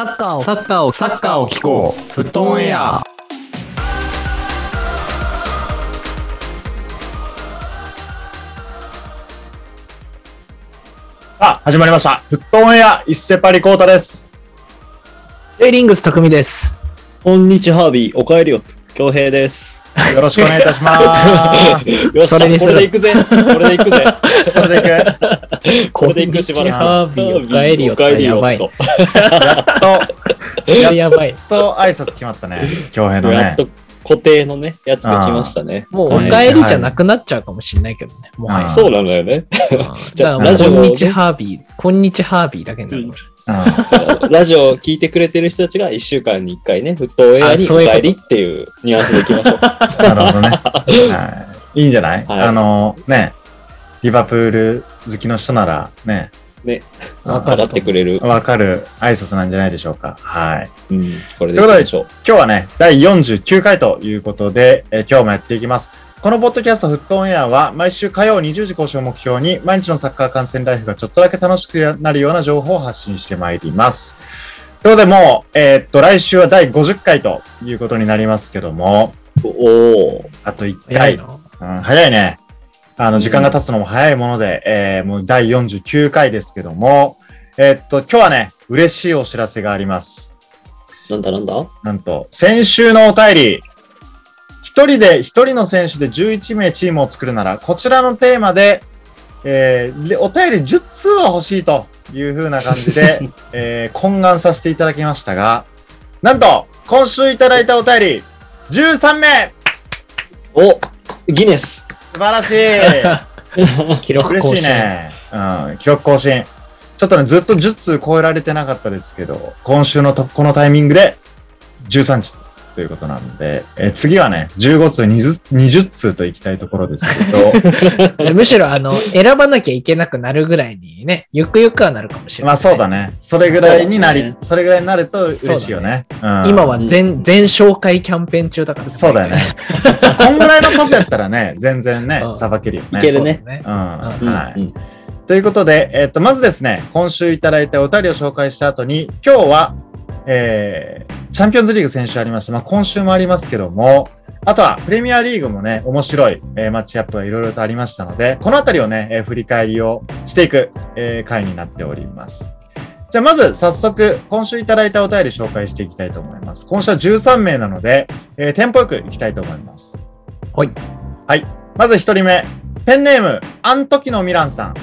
サッカーを、サッカーを、サッカーを聞こう。フットオンエア。さあ、始まりました。フットオンエア、一世パリコータです。レイリングス匠です。こんにちは、ハービー。おかえりよ。恭平です。よろしくお願いいたします。よっしゃ、それにするこれで行くぜ。これで行くぜ。これでいく これで行くしばらく。ハービーおかえりよやばいと。やっと、ややばい。と挨拶決まったね。京平のねやっ。と固定のね、やつできましたね。もうお帰りじゃなくなっちゃうかもしれないけどね。もはや。あそうなんだよね。うん じゃあラジオをこんにちハービー、こんにちハービーだけになるかもしうんラジオを聞いてくれてる人たちが1週間に1回ね、フットアにお帰りっていうニュアンスでいきましょう。なるほどね。はい。いいんじゃない？あの、ね、リバプール好きの人なら、ね、ね、分かってくれる。わかる挨拶なんじゃないでしょうか。はい。うん、これでいきましょう。今日はね、第49回ということで、えー今日もやっていきます。このポッドキャストフットオンエアは毎週火曜20時更新を目標に毎日のサッカー観戦ライフがちょっとだけ楽しくなるような情報を発信してまいります。ということでもう、えーっと、来週は第50回ということになりますけども、おおあと1れない。回。な。うん、早いね。あの、時間が経つのも早いもので、えーもう第49回ですけども、えーっと、今日はね、嬉しいお知らせがあります。なんだなんだ？なんと、先週のお便り、一人で、一人の選手で11名チームを作るなら、こちらのテーマで、えーでお便り10通は欲しいという風な感じで、えー懇願させていただきましたが、なんと、今週いただいたお便り、13名。おギネス素晴らしい 記録更新。ね。うん、記録更新。ちょっとね、ずっと10通超えられてなかったですけど、今週のとこのタイミングで13通ということなんで、えー次はね、15通20、20通といきたいところですけど、むしろ、あの、選ばなきゃいけなくなるぐらいにね、ゆくゆくはなるかもしれない。まあそうだね。それぐらいになり、そねそれぐらいになると嬉しいよね。うん、今は全、全紹介キャンペーン中だからそうだよね。こんぐらいの数やったらね、全然ねう、んさばけるよね。いけるねそうん、うんはい。うんということで、えっ、と、まずですね、今週いただいたお便りを紹介した後に、今日は、えー、チャンピオンズリーグ先週ありました。まあ、今週もありますけども、あとは、プレミアリーグもね、面白い、えーマッチアップがいろいろとありましたので、このあたりをね、えー振り返りをしていく、えー回になっております。じゃあ、まず、早速、今週いただいたお便り紹介していきたいと思います。今週は13名なので、えーテンポよくいきたいと思います。はい。はい。まず一人目、ペンネーム、アントキノミランさん。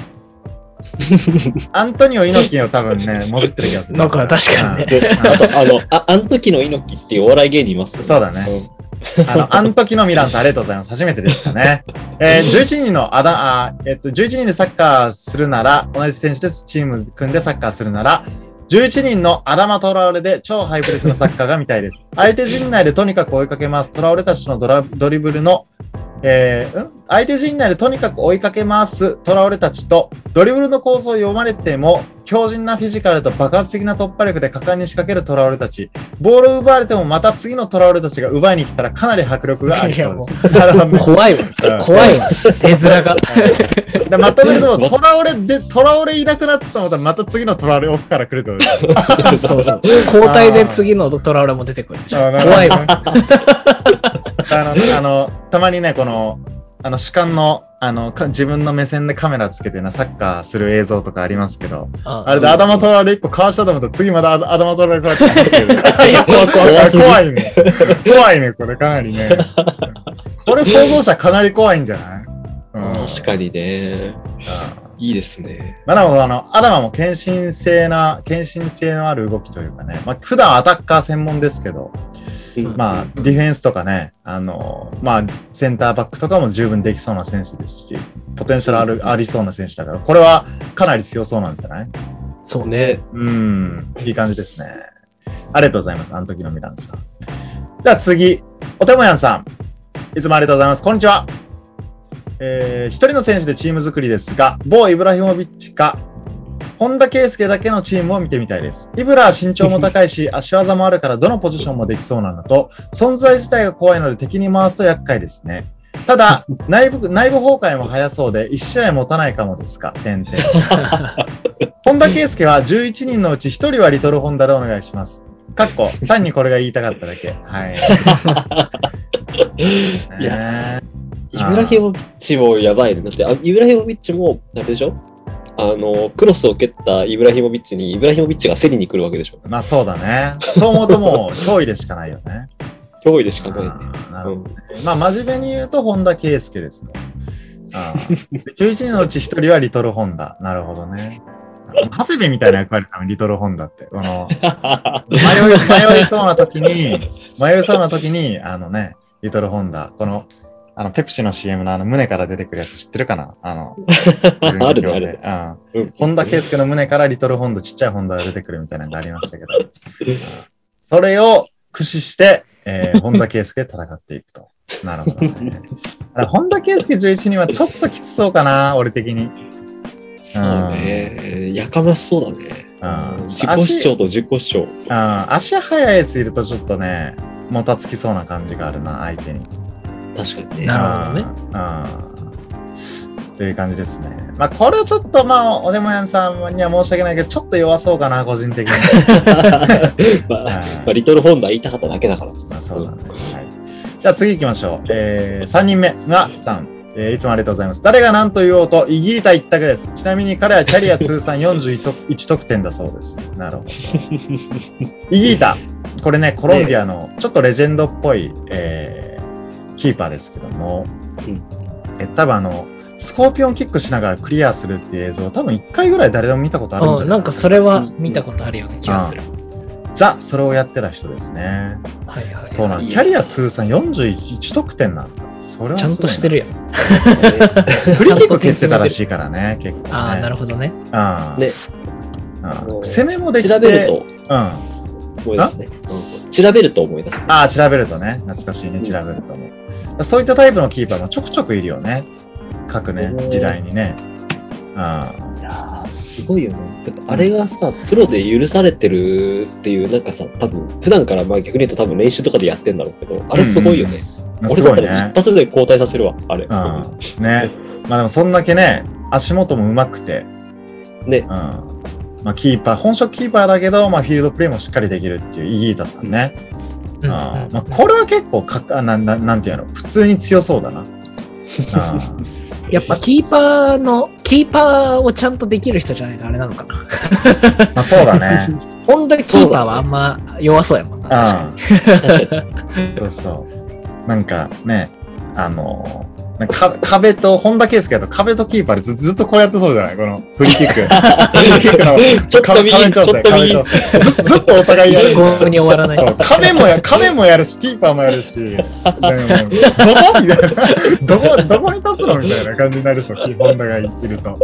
アントニオ猪木を多分ね、もじってる気がする。なんか確かにねで、あと、あの、あ、あの時の猪木っていうお笑い芸人いますよそうだねうん。あの、アントキノミランさん、ありがとうございます。初めてですかね。えー、11人のあだ、あえっと、11人でサッカーするなら、同じ選手です。チーム組んでサッカーするなら、11人のアダマ・トラオレで超ハイプレスのサッカーが見たいです。相手陣内でとにかく追いかけます。トラオレたちのドラドリブルの、えーん？相手陣内でとにかく追いかけます。トラオレたちと、ドリブルの構想を読まれても、強靭なフィジカルと爆発的な突破力で果敢に仕掛けるトラオレたち。ボールを奪われてもまた次のトラオレたちが奪いに来たらかなり迫力がありそうです。なるほどね怖いわうん。怖いわ。絵面が。でまとめると、トラオレで、トラオレいなくなってたらまた次のトラオレ奥から来るとです そうそう。交代で次のトラウラも出てくる怖いわ。あの、あの、たまにね、この、あの、主観の、あの、か自分の目線でカメラつけてな、サッカーする映像とかありますけど、あれでアダマトラレ1個かわしたと思ったら次またアダアダマトラレこうやって走ってる。怖いね。怖いね、これかなりね。これ想像したらかなり怖いんじゃない？うん確かにね。いいですね。まあでもあの、アダマも献身性な、献身性のある動きというかね、まあ普段アタッカー専門ですけど、うんまあディフェンスとかね、あの、まあセンターバックとかも十分できそうな選手ですし、ポテンシャルある、ありそうな選手だから、これはかなり強そうなんじゃない？そうね。うん、いい感じですね。ありがとうございます、あの時のミランさん。じゃあ次、おてもやんさん。いつもありがとうございます。こんにちは。えー、一人の選手でチーム作りですが、某イブラヒモビッチか、本田圭佑だけのチームを見てみたいです。イブラは身長も高いし、足技もあるからどのポジションもできそうなのと、存在自体が怖いので敵に回すと厄介ですね。ただ、内部、内部崩壊も早そうで、1試合持たないかもですか。点々。本田圭佑は11人のうち1人はリトルホンダでお願いします。かっこ、単にこれが言いたかっただけ。はい。いやねイブラヒモビッチもやばいね。だって、あイブラヒモビッチも、あれでしょ？あの、クロスを蹴ったイブラヒモビッチに、イブラヒモビッチが競りに来るわけでしょまあそうだね。そう思うともう脅威でしかないよね。脅威でしかないね。うんなるほどうんねまあ真面目に言うと本田圭佑ですと。ああ11人のうち1人はリトルホンダ。なるほどね。長谷部みたいな役割多分リトルホンダって。この迷い、迷いそうな時に、迷いそうな時に、あのね、リトルホンダ。この、あの、ペプシの CM のあの胸から出てくるやつ知ってるかな？あの、あるねあるねうん。うん本田圭佑の胸からリトルホンダ、ちっちゃいホンダが出てくるみたいなのがありましたけど、それを駆使して、えー、本田圭佑で戦っていくと。なるほどね。あ 本田圭佑11人はちょっときつそうかな、俺的に。そうね。やかましそうだね。うん自己主張と自己主張。あ足速いやついるとちょっとね、もたつきそうな感じがあるな、相手に。確かにね。なるほどねうん。という感じですね。まあ、これはちょっと、まあ、おでもやんさんには申し訳ないけど、ちょっと弱そうかな、個人的に。まあ、まはいあリトルホンダ言いたかっただけだから。まあ、そうだね。はい。じゃあ次行きましょう。えー、3人目が3。えーいつもありがとうございます。誰が何と言おうと、イギータ一択です。ちなみに彼はキャリア通算41得点だそうです。なるほど。イギータ。これね、コロンビアのちょっとレジェンドっぽい、えーキーパーですけども、うんえ多分あの、スコーピオンキックしながらクリアするっていう映像、多分1回ぐらい誰でも見たことあるんじゃないうん、なんかそれは見たことあるような気がする。ザ、それをやってた人ですね。はいはい。そうなんいいキャリア通算41得点なんだ。それはちゃんとしてる。るよ。フリーキック蹴ってたらしいからね、結構、ね。ああ、なるほどね。あーねあーもう攻めもできて。調べるとうん。あ思い出すね。うん調べると思い出す。あー、調べるとね。懐かしいね、調べると思う。そういったタイプのキーパーもちょくちょくいるよね。各ねう、ん時代にね。あいやーすごいよね。てかあれがさ、プロで許されてるっていう、なんかさ、多分普段からまあ逆に言うと多分練習とかでやってんだろうけど、あれすごいよね。あ、俺すごいねだったら一。発で交代させるわ、あれ。うん。ね。まあでもそんだけね、足元も上手くて、ねうん。まあキーパー、本職キーパーだけど、まあフィールドプレーもしっかりできるっていうイギータさんね。うんあーまあ、これは結構かあなな、なんていうの、普通に強そうだな。やっぱキーパーの、キーパーをちゃんとできる人じゃないとあれなのかな。まあ、そうだね。本当にキーパーはあんま弱そうやもんな。確かに。そうそう。なんかね、あのーなんかか壁と、本田圭佑だと壁とキーパーでずずっとこうやってそうじゃない？このフリーキック。フリーキックのちょっと右壁調整、ちょっと右壁調整。ずずっとお互いやる。に。ゴールに終わらない。そう、壁もや、壁もやるし、キーパーもやるし、どこみたいな。どこ、どこに立つのみたいな感じになるそう、キーホンダがいると。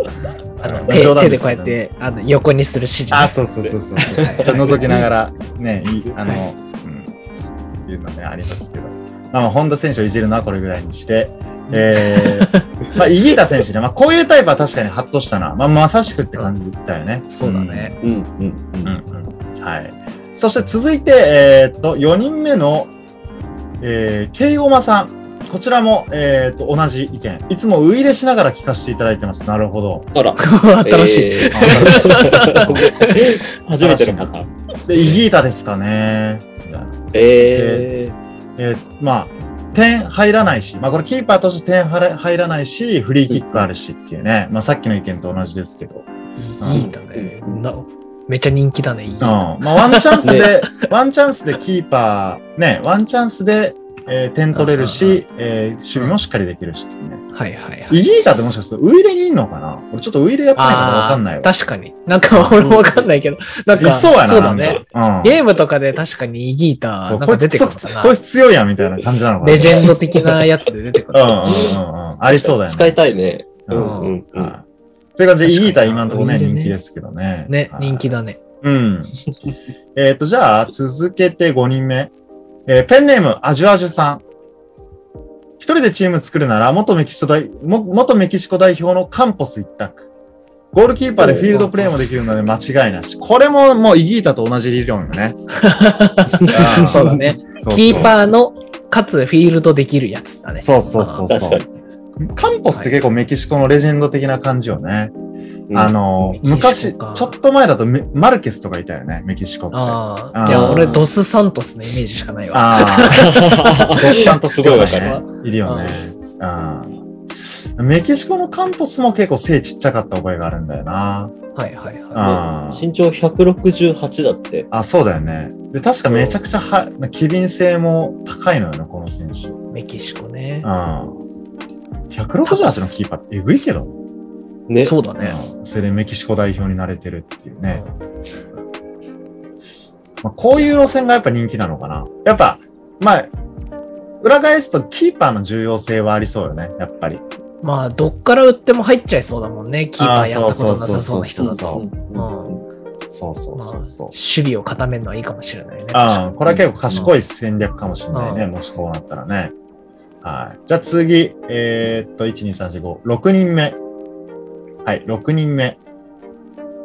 あのうん手手でこうやってあの横にする指示ね。あ、そうそうそうそうそう。はいちょっと覗きながら、ね、いあの、うん、いうのね、ありますけど。まあまあ、本田選手をいじるのはこれぐらいにして、えー、まあ、イギータ選手ね、まあ、こういうタイプは確かにハッとしたな。まあ、まさしくって感じだよね。そうだね。うんうんう。うんん。うんうん。はい。そして続いて、えーっと、4人目の、えー、ケイゴマさん。こちらも、えーっと、同じ意見。いつもウイイレしながら聞かせていただいてます。なるほど。あら。新しい。えあー 初めての方。で、イギータですかね。みたいなええーまあ、点入らないし、まあこれキーパーとして点入ら入らないし、フリーキックあるしっていうね、まあさっきの意見と同じですけど、いいだね。なめっちゃ人気だね。いいうん、まあワンチャンスで、ワンチャンスでキーパー、ね、ワンチャンスで、えー点取れるし、えー守備もしっかりできるしっていうね。はいはいはい。イギータってもしかするとウイレにいんのかな？俺ちょっとウイレやってないからわかんないわ。確かに。なんか俺もわかんないけど、なんか、いそうやな。そうだね。うん。ゲームとかで確かにイギータそう、なんか出こいつてくるかなこいつ強いやんみたいな感じなのかな。レジェンド的なやつで出てくる。うんうんうんうん。ありそうだよね。使いたいね。ううんんうんうん。はい。という感じで、イギータ今のところね、人気ですけどね。ね、はい人気だね。うん。えっと、じゃあ、続けて5人目。えーペンネーム、アジュアジュさん。一人でチーム作るなら、元メキシコ代、も元メキシコ代表のカンポス一択。ゴールキーパーでフィールドプレーもできるので間違いなし。これももうイギータと同じ理論よね。そうだね。そうそうキーパーのかつフィールドできるやつだね。そうそうそうそう。カンポスって結構メキシコのレジェンド的な感じよね。うんあの、昔、かちょっと前だとメマルケスとかいたよね、メキシコって。あああ。あーいや、俺、ドス・サントスのイメージしかないわ。あー。ドスサントスすごいわかねる。いるよね。うん。メキシコのカンポスも結構背ちっちゃかった覚えがあるんだよな。はいはいはあ身長168だって。あ、そうだよね。で、確かめちゃくちゃは、機敏性も高いのよね、この選手。うん。い。メキシコね。168のキーパーってえぐいけど。ね。そうだね。うんそれでメキシコ代表になれてるっていうね。まあ、こういう路線がやっぱ人気なのかな。やっぱ、まあ、裏返すとキーパーの重要性はありそうよね、やっぱり。まあ、どっから打っても入っちゃいそうだもんね。キーパーやったことなさそうな人だそうと。うんそうそうそうそう。守備を固めるのはいいかもしれないね。ああ、これは結構賢い戦略かもしれないね、うもしこうなったらね。はい。じゃあ次、えーっと、1、2、3、4、5、6人目。はい、6人目。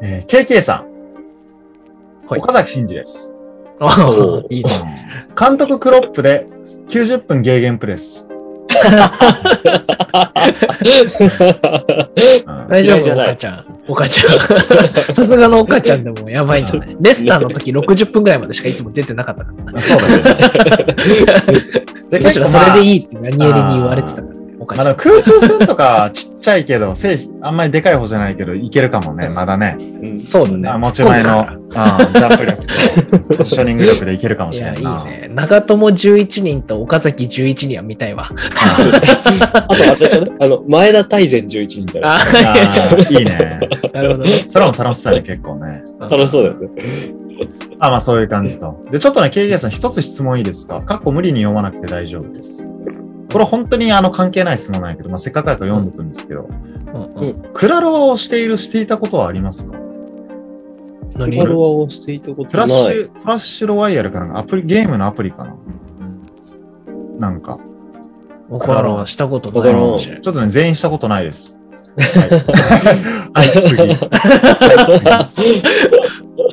えー、KK さん。はい岡崎慎二です。ああいいね。監督クロップで90分ゲーゲンプレス。う ん大丈夫、嫌いじゃない岡ちゃん。岡ちゃん。さすがの岡ちゃんでもやばいんじゃないレスターの時60分ぐらいまでしかいつも出てなかったから。そうだね。でむしろそれでい。いいって何エリに言われてたからまあ、ちゃん。でも空中戦とかちっちゃいけど、背あんまりでかい方じゃないけど、いけるかもね、まだね。うんそうだね。あ持ち前の、うんジャンプ力と ポジショニング力でいけるかもしれないな。いね。長友11人と岡崎11人は見たいわ。あと、あれでしょね。あの、前田大然11人だよ。あいいね。なるほどね。それも楽しそうやね、結構ね。楽しそうだよね。あ、まあそういう感じと。で、ちょっとね、KJ さん一つ質問いいですか？過去無理に読まなくて大丈夫です。これ本当にあの関係ない質問なんやけど、まあ、せっかくやから読んでくんですけど、うんうんクラロワをしている、していたことはありますか？何？クラロワをしていたことクラッない。シュ、クラッシュロワイヤルかなんか、アプリ、ゲームのアプリかな？なんか、わからん。したことないかもしれない。ちょっとね、全員したことないです。はい、はい、次。はい、次。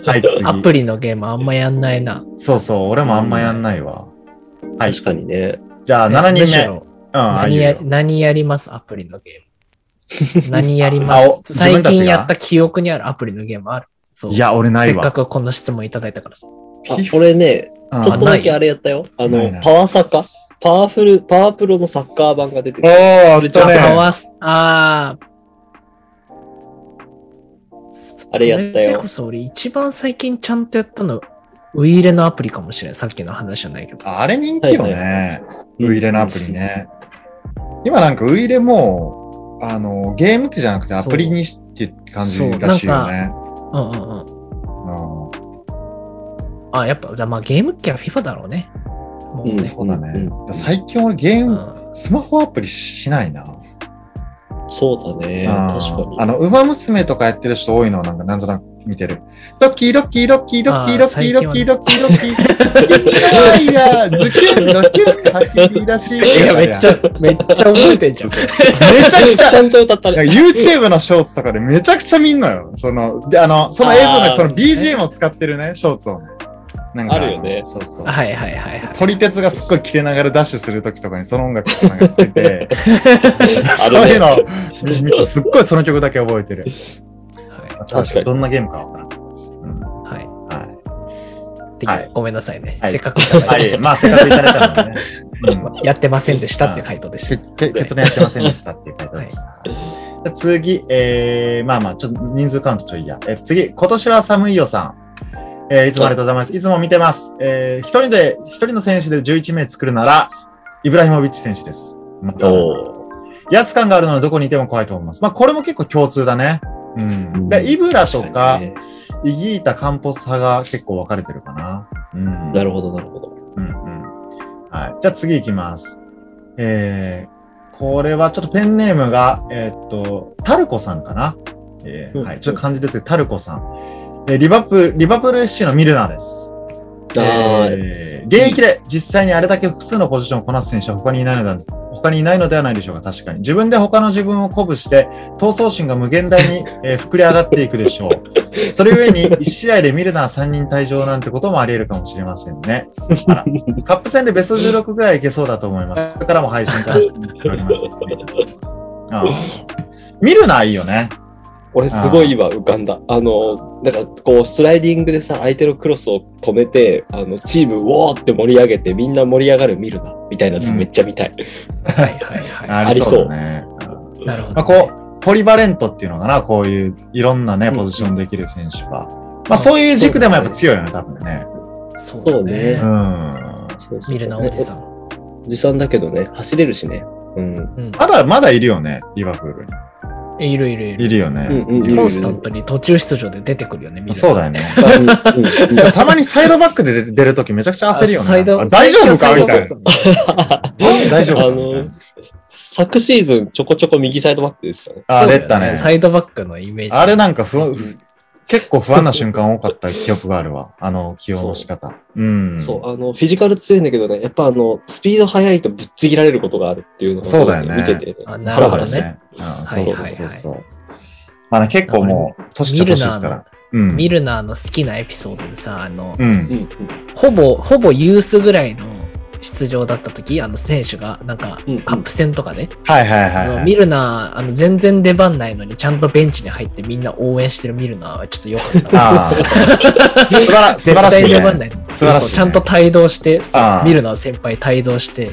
はい、次。アプリのゲームあんまやんないな。そうそう、俺もあんまやんないわ。はい。確かにね。じゃあ、7人目。うん、あ何や何やります？アプリのゲーム。何やりまあおす最近やった記憶にあるアプリのゲームあるそういや、俺ないわ。せっかくこの質問いただいたからさ。あ、俺ね、うんちょっとだけあれやったよ。あのパワーサッカーパワフル、パワープロのサッカー版が出ておー、る。あったあ、ね。ワスあーあれやったよそれこそ俺一番最近ちゃんとやったの、ウイイレのアプリかもしれない。さっきの話じゃないけど。あれ人気よはいね。ウイイレのアプリね。今なんかウイイレも、あの、ゲーム機じゃなくてアプリにして感じらしいよね。うんうんうん。うんあ、やっぱ、まあゲーム機は FIFA だろうね。もううんねそうだねうん。最近俺ゲーム、うんスマホアプリしないな。そうだね。うん確かに。あの、馬娘とかやってる人多いのをなんかなんとなく見てる。ドッキードッキードッキードッキードッキードッキードッキードッキー。いやいや、ズキュンドキュン走り出し。いや、めっちゃ、めっちゃ覚えてんじゃん。めちゃくちゃちゃんと歌ったね。YouTube のショーツとかでめちゃくちゃ見んのよ。その、で、あの、その映像でその BGM を使ってるね、ショーツをね。なんかあるよねそうそう。はいはいはいはい。撮り鉄がすっごい切れながらダッシュするときとかにその音楽とかなんかつけて、そういうのすっごいその曲だけ覚えてる。確かにどんなゲームかわからん。うん。はい。はい。てはいごめんなさいね。はいせっかくいただいて。はい。まあ、せっかくいただいたのでね。うん。やってませんでしたって回答でした。結論やってませんでしたっていう回答でした。次、えー、まあまあ、ちょっと人数カウントちょいや。えー次、今年は寒いよさん。えーいつもありがとうございます。いつも見てます。えー、一人で、一人の選手で11名作るなら、イブラヒモビッチ選手です。また、お威圧感があるのでどこにいても怖いと思います。まあ、これも結構共通だね。うん。で、イブラとか、ねイギータ、カンポス派が結構分かれてるかな。うん。なるほど、なるほど。うんうん。はい。じゃあ次行きます。えー、これはちょっとペンネームが、えーっと、タルコさんかな。えーうんはい。ちょっと漢字ですけど、タルコさん。えーリバプール、リバプール SC のミルナーです。えー現役で実際にあれだけ複数のポジションをこなす選手は他にいないのでは、他にいないのではないでしょうか、確かに。自分で他の自分を鼓舞して、闘争心が無限大に、えー膨れ上がっていくでしょう。それゆえに、1試合でミルナー3人退場なんてこともあり得るかもしれませんね。あらカップ戦でベスト16ぐらいいけそうだと思います。これからも配信楽しみにしております。ああミルナーいいよね。俺すごい今浮かんだ。あの、なんかこうスライディングでさ、相手のクロスを止めて、あの、チームウォーって盛り上げて、みんな盛り上がる見るな、みたいなやつうんめっちゃ見たい。はいはいは ありそうだね。い。なるほまあ、ど。こう、ポリバレントっていうのかな、こういういろんなね、うんポジションできる選手は。まあそういう軸でもやっぱ強いよね、多分ね。そうねうね。ん。そうそう見るな、おじさん。おじさんだけどね、走れるしね。うん。うん。まだ、まだいるよね、リバプールいるいるいに。いる。るよね。うんうんコンスタントに途中出場で出てくるよね、見るそうだよね。たまにサイドバックで出出るときめちゃくちゃ焦るよね。サイドあ 大丈夫かみたいな。な。大丈夫あかみたいの、昨シーズンちょこちょこ右サイドバックでしたね。な。あ、出たね。サイドバックのイメージ。あれなんか不安、結構不安な瞬間多かった記憶があるわ。あの、起用の仕方。うん。そう、あの、フィジカル強いんだけどね、やっぱあの、スピード速いとぶっちぎられることがあるっていうのが、そうだよね見てて、あなそうだよるほどね。ね。うん、はいそうそうそうそう。まあね、結構もう、年ミとルナーの年ですから。うん。ミルナーの好きなエピソードでさ、あのう、。うんんほぼ、ほぼユースぐらいの出場だった時、あの選手が、なんかうんうん、カップ戦とかね、はいはいあはいはい。のミルナー、あの、全然出番ないのに、ちゃんとベンチに入ってみんな応援してるミルナーはちょっと良かった。ああ。素晴ら 素晴絶らしい、対出番ね。ない。素晴らしいねそうちゃんと帯同して、ミルナー先輩帯同して、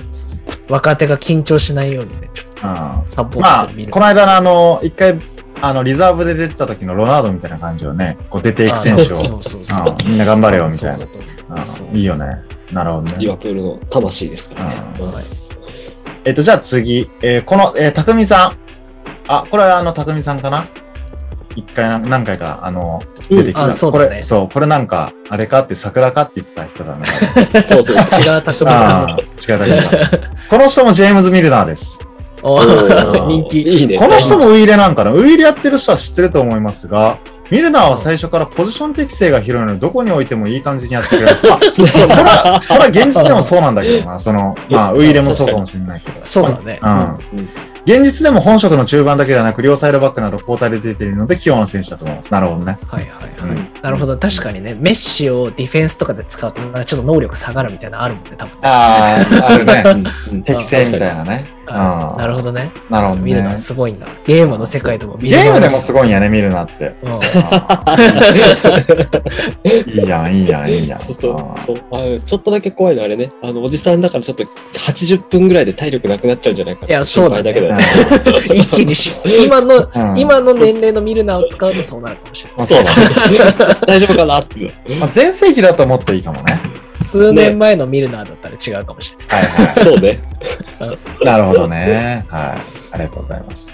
若手が緊張しないようにね、ちょっうんとサポートますあるミル、ナー。この間のあの、一回、あの、リザーブで出てた時のロナウドみたいな感じをね、こう出ていく選手を、みんな頑張れよみたいないいよね。なるほどね。リバプールの魂ですからね。うんうんはいえっと、じゃあ次、えーこの、えー、たくみさん。あ、これはあの、たくみさんかな？一回な何回か、あの、うん出てきた。あそうだねこれ、そう、これなんか、あれかって桜かって言ってた人だね。そうそうそう。違う匠さん。違うだけだ。この人もジェームズ・ミルナーです。人気。いいね。この人もウイイレなんかな？ウイイレやってる人は知ってると思いますが、ミルナーは最初からポジション適性が広いので、どこに置いてもいい感じにやってくれる。まあ、そうこれは、これは現実でもそうなんだけどな。その、まあ、ウイイレもそうかもしれないけど。そうだね。うん。うん現実でも本職の中盤だけではなく、両サイドバックなど交代で出ているので、器用な選手だと思います。なるほどね。はいはいはい。うんなるほど。確かにね、メッシをディフェンスとかで使うと、ちょっと能力下がるみたいなのあるもんね、多分ね。ああ、あるね。適性みたいなね。あうんなるほどね。なるほど見るのね。すごいんだ。ゲームの世界でも見ゲームでもすごいんや。やね、見るなって。うん いいやん、いいやん、いいやん。そうそうそうあのちょっとだけ怖いのあれね。あの、おじさんだからちょっと80分ぐらいで体力なくなっちゃうんじゃないかいやそうだね心配けどうん一気にし、今の、うん今の年齢のミルナーを使うとそうなるかもしれない。そうだ 大丈夫かなって。まあ、全盛期だと思っていいかもね。数年前のミルナーだったら違うかもしれない。はいはそうね。い。なるほどね。はい。ありがとうございます。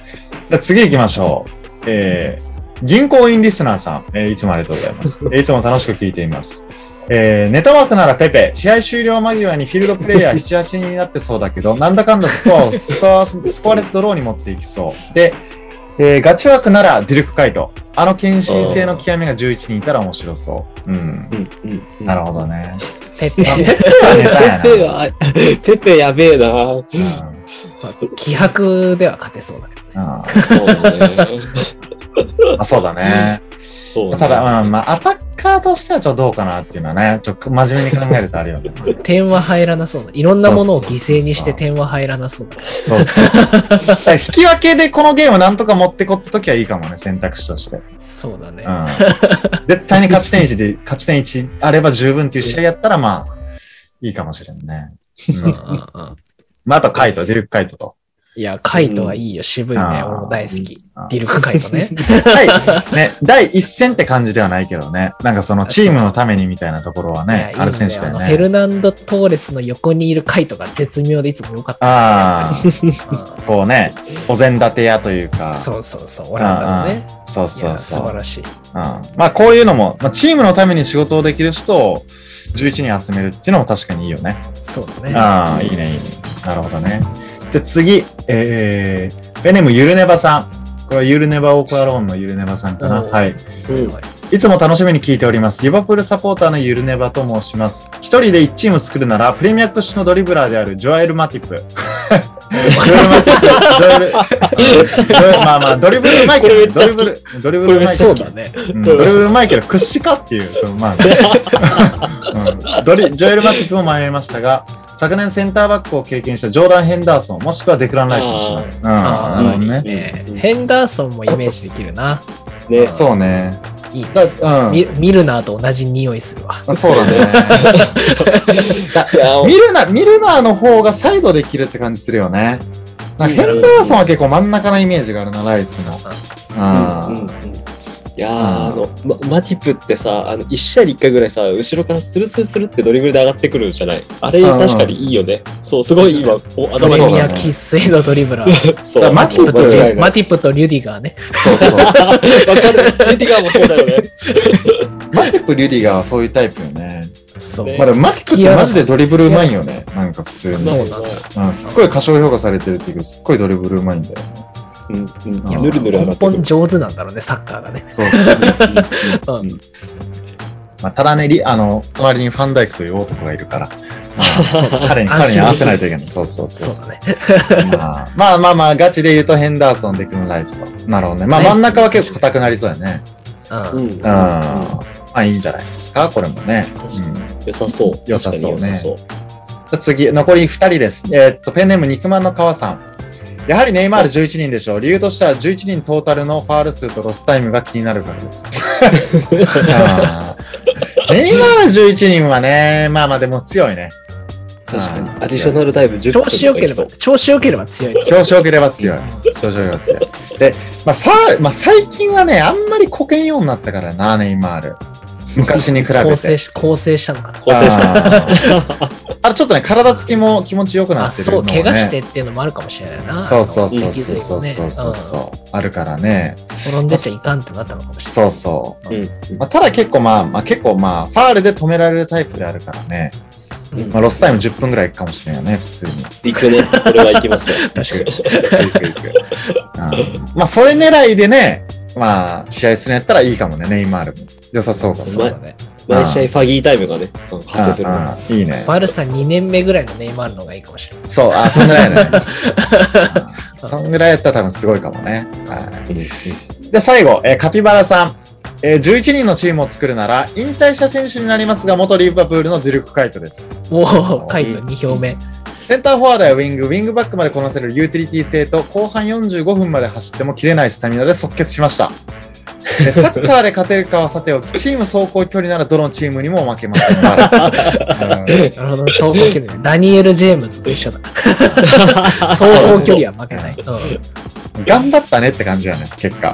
じゃあ次行きましょう。えー、銀行員リスナーさん、えーいつもありがとうございます。えーいつも楽しく聞いています。えー、ネットワークならペペ、試合終了間際にフィールドプレイヤー7、8人になってそうだけど、なんだかんだスコアをスコアスコアレスドローに持っていきそう。で、えーガチ枠ならディルクカイト。あの献身性の極みが11人いたら面白そう。うん。うんうんうんなるほどね。ペペまあ、ペペは。ペペは、ペペやべえな。うん気迫では勝てそうだけど。うんそうだね。あそうだね。そうねただ、うん、まあ、アタッカーとしてはちょっとどうかなっていうのはね、ちょっと真面目に考えるとあるよね。点は入らなそうだ。いろんなものを犠牲にして点は入らなそうだ。そうそう。引き分けでこのゲームなんとか持ってこったときはいいかもね、選択肢として。そうだね。うん。絶対に勝ち点1で、勝ち点1あれば十分っていう試合やったら、まあ、いいかもしれんね。うんうんうんうんまあ、あと、カイト、ディルク・カイトと。いや、カイトはいいよ。渋いね。俺も大好きうん。ディルクカイトね。はい。ね、第一戦って感じではないけどね。なんかそのチームのためにみたいなところはいね、ある選手だよあのフェルね。ナンド・トーレスの横にいるカイトが絶妙でいつもよかった。ああ、うんこうね、お膳立て屋というか。そうそうそう。オランダのね。そうそうそう。素晴らしい。うん、まあこういうのも、まあ、チームのために仕事をできる人を11人集めるっていうのも確かにいいよね。そうだね。ああ、いいね、いいね。なるほどね。で、次、えー、ペンネームゆるねばさん。これは You'll Never Walk Alone のゆるねばさんかな。はい。うんはいいつも楽しみに聞いております。リバプールサポーターのゆるねばと申します。一人で一チーム作るなら、プレミア屈指のドリブラーであるジョアエル・マティップ。ジョエル・マティップ、ジョエル、まあまあ、ドリブルうまいけど、これめっちゃ好きドリブル、ドリブルうまいけどそう、だね。うんドリブルうまいけど、屈指かっていう、そのまあ、うんドリ、ジョエル・マティップも迷いましたが、昨年センターバックを経験したジョーダン・ヘンダーソン、もしくはデクラン・ライスにします。なるほどね。ねヘンダーソンもイメージできるな。ね。そうね。いい。だうん。ミミルナーと同じ匂いするわ。あそうだね。ミルナ、ミルナーの方がサイドできるって感じするよね。ヘンダーソンは結構真ん中のイメージがあるな、ライスの。あうんうんうんいやーあの、ま、マティプってさ、あの、一試合に一回ぐらいさ、後ろからスルスルスルってドリブルで上がってくるじゃない。あれ、うん確かにいいよね。そう、すごい今、おプ頭にレミアのドリブラー。そう。マティプ間違いないマティップとリュディガーね。そうそう。わかる。リュディガーもそうだよね。マティプ、リュディガーはそういうタイプよね。そう。ねまあでもマティプってマジでドリブルうまいよね。なんか普通に。そうなんだうん、すっごい過小評価されてるっていうけど、すっごいドリブルうまいんだよね。うんうん。いやぬるぬる上が根ってくる本。上手なんだろうね、サッカーがね。そうそう。うんうんまあ、ただね、リあの、隣にファンダイクという男がいるから、まあ、彼に、彼に合わせないといけない。そうそうそうそうだね。まあ、まあまあまあ、ガチで言うとヘンダーソン、デクノライズと。なるほどね。まあ真ん中は結構硬くなりそうやね。うん。うんうん。まあいいんじゃないですか、これもね。うん、じ良さそう。良さそうね確かに良さそうゃあ次、残り2人です。えーっと、ペンネーム肉まんの皮さん。やはりネイマール11人でしょう。理由としては11人トータルのファール数とロスタイムが気になるからです。ネイマール11人はね、まあまあでも強いね。確かにアディショナルタイム10調子良ければ調子良ければ強いね。調子良ければ強い。調子良ければ強い。で、まあ、ファール、まあ、最近はね、あんまりこけんようになったからな、ネイマール。昔に比べて。構成し、構成したのかな。構成した。あー あとちょっとね、体つきも気持ちよくなあ、ってるそう、怪我してっていうのもあるかもしれないな。そうそうそうそうそうねそうそうそう、あるからね。うん転んでちゃいかんってなったのかもしれない。そうそう。うんまあ、ただ結構まあ、まあ結構まあ、ファールで止められるタイプであるからね。うんまあ、ロスタイム10分ぐらいいくかもしれんよね、普通に。行くね。これは行きますよ。確かに。いくいくうんまあ、それ狙いでね、まあ、試合するんやったらいいかもね、ネイマールも。良さそうかも。そうだね。毎試合ファギータイムがね、うん発生するね。ああいいね。バルサ2年目ぐらいのネイマールの方がいいかもしれない。そう、あ、そんぐらいやね。うんそんぐらいやったら多分すごいかもね。はい。うんで、最後、えーカピバラさん。えー11人のチームを作るなら、引退した選手になりますが、元リバプールのデュルク・カイトです。おお、カイト2票目。センターフォワードやウィング、ウィングバックまでこなせるユーティリティ性と、後半45分まで走っても切れないスタミナで即決しました。えサッカーで勝てるかはさておき、チーム走行距離ならどのチームにも負けません。うんなるほど、走行距離ね。ダニエル・ジェームズと一緒だ。走行距離は負けない。う ん頑張ったねって感じやね、結果。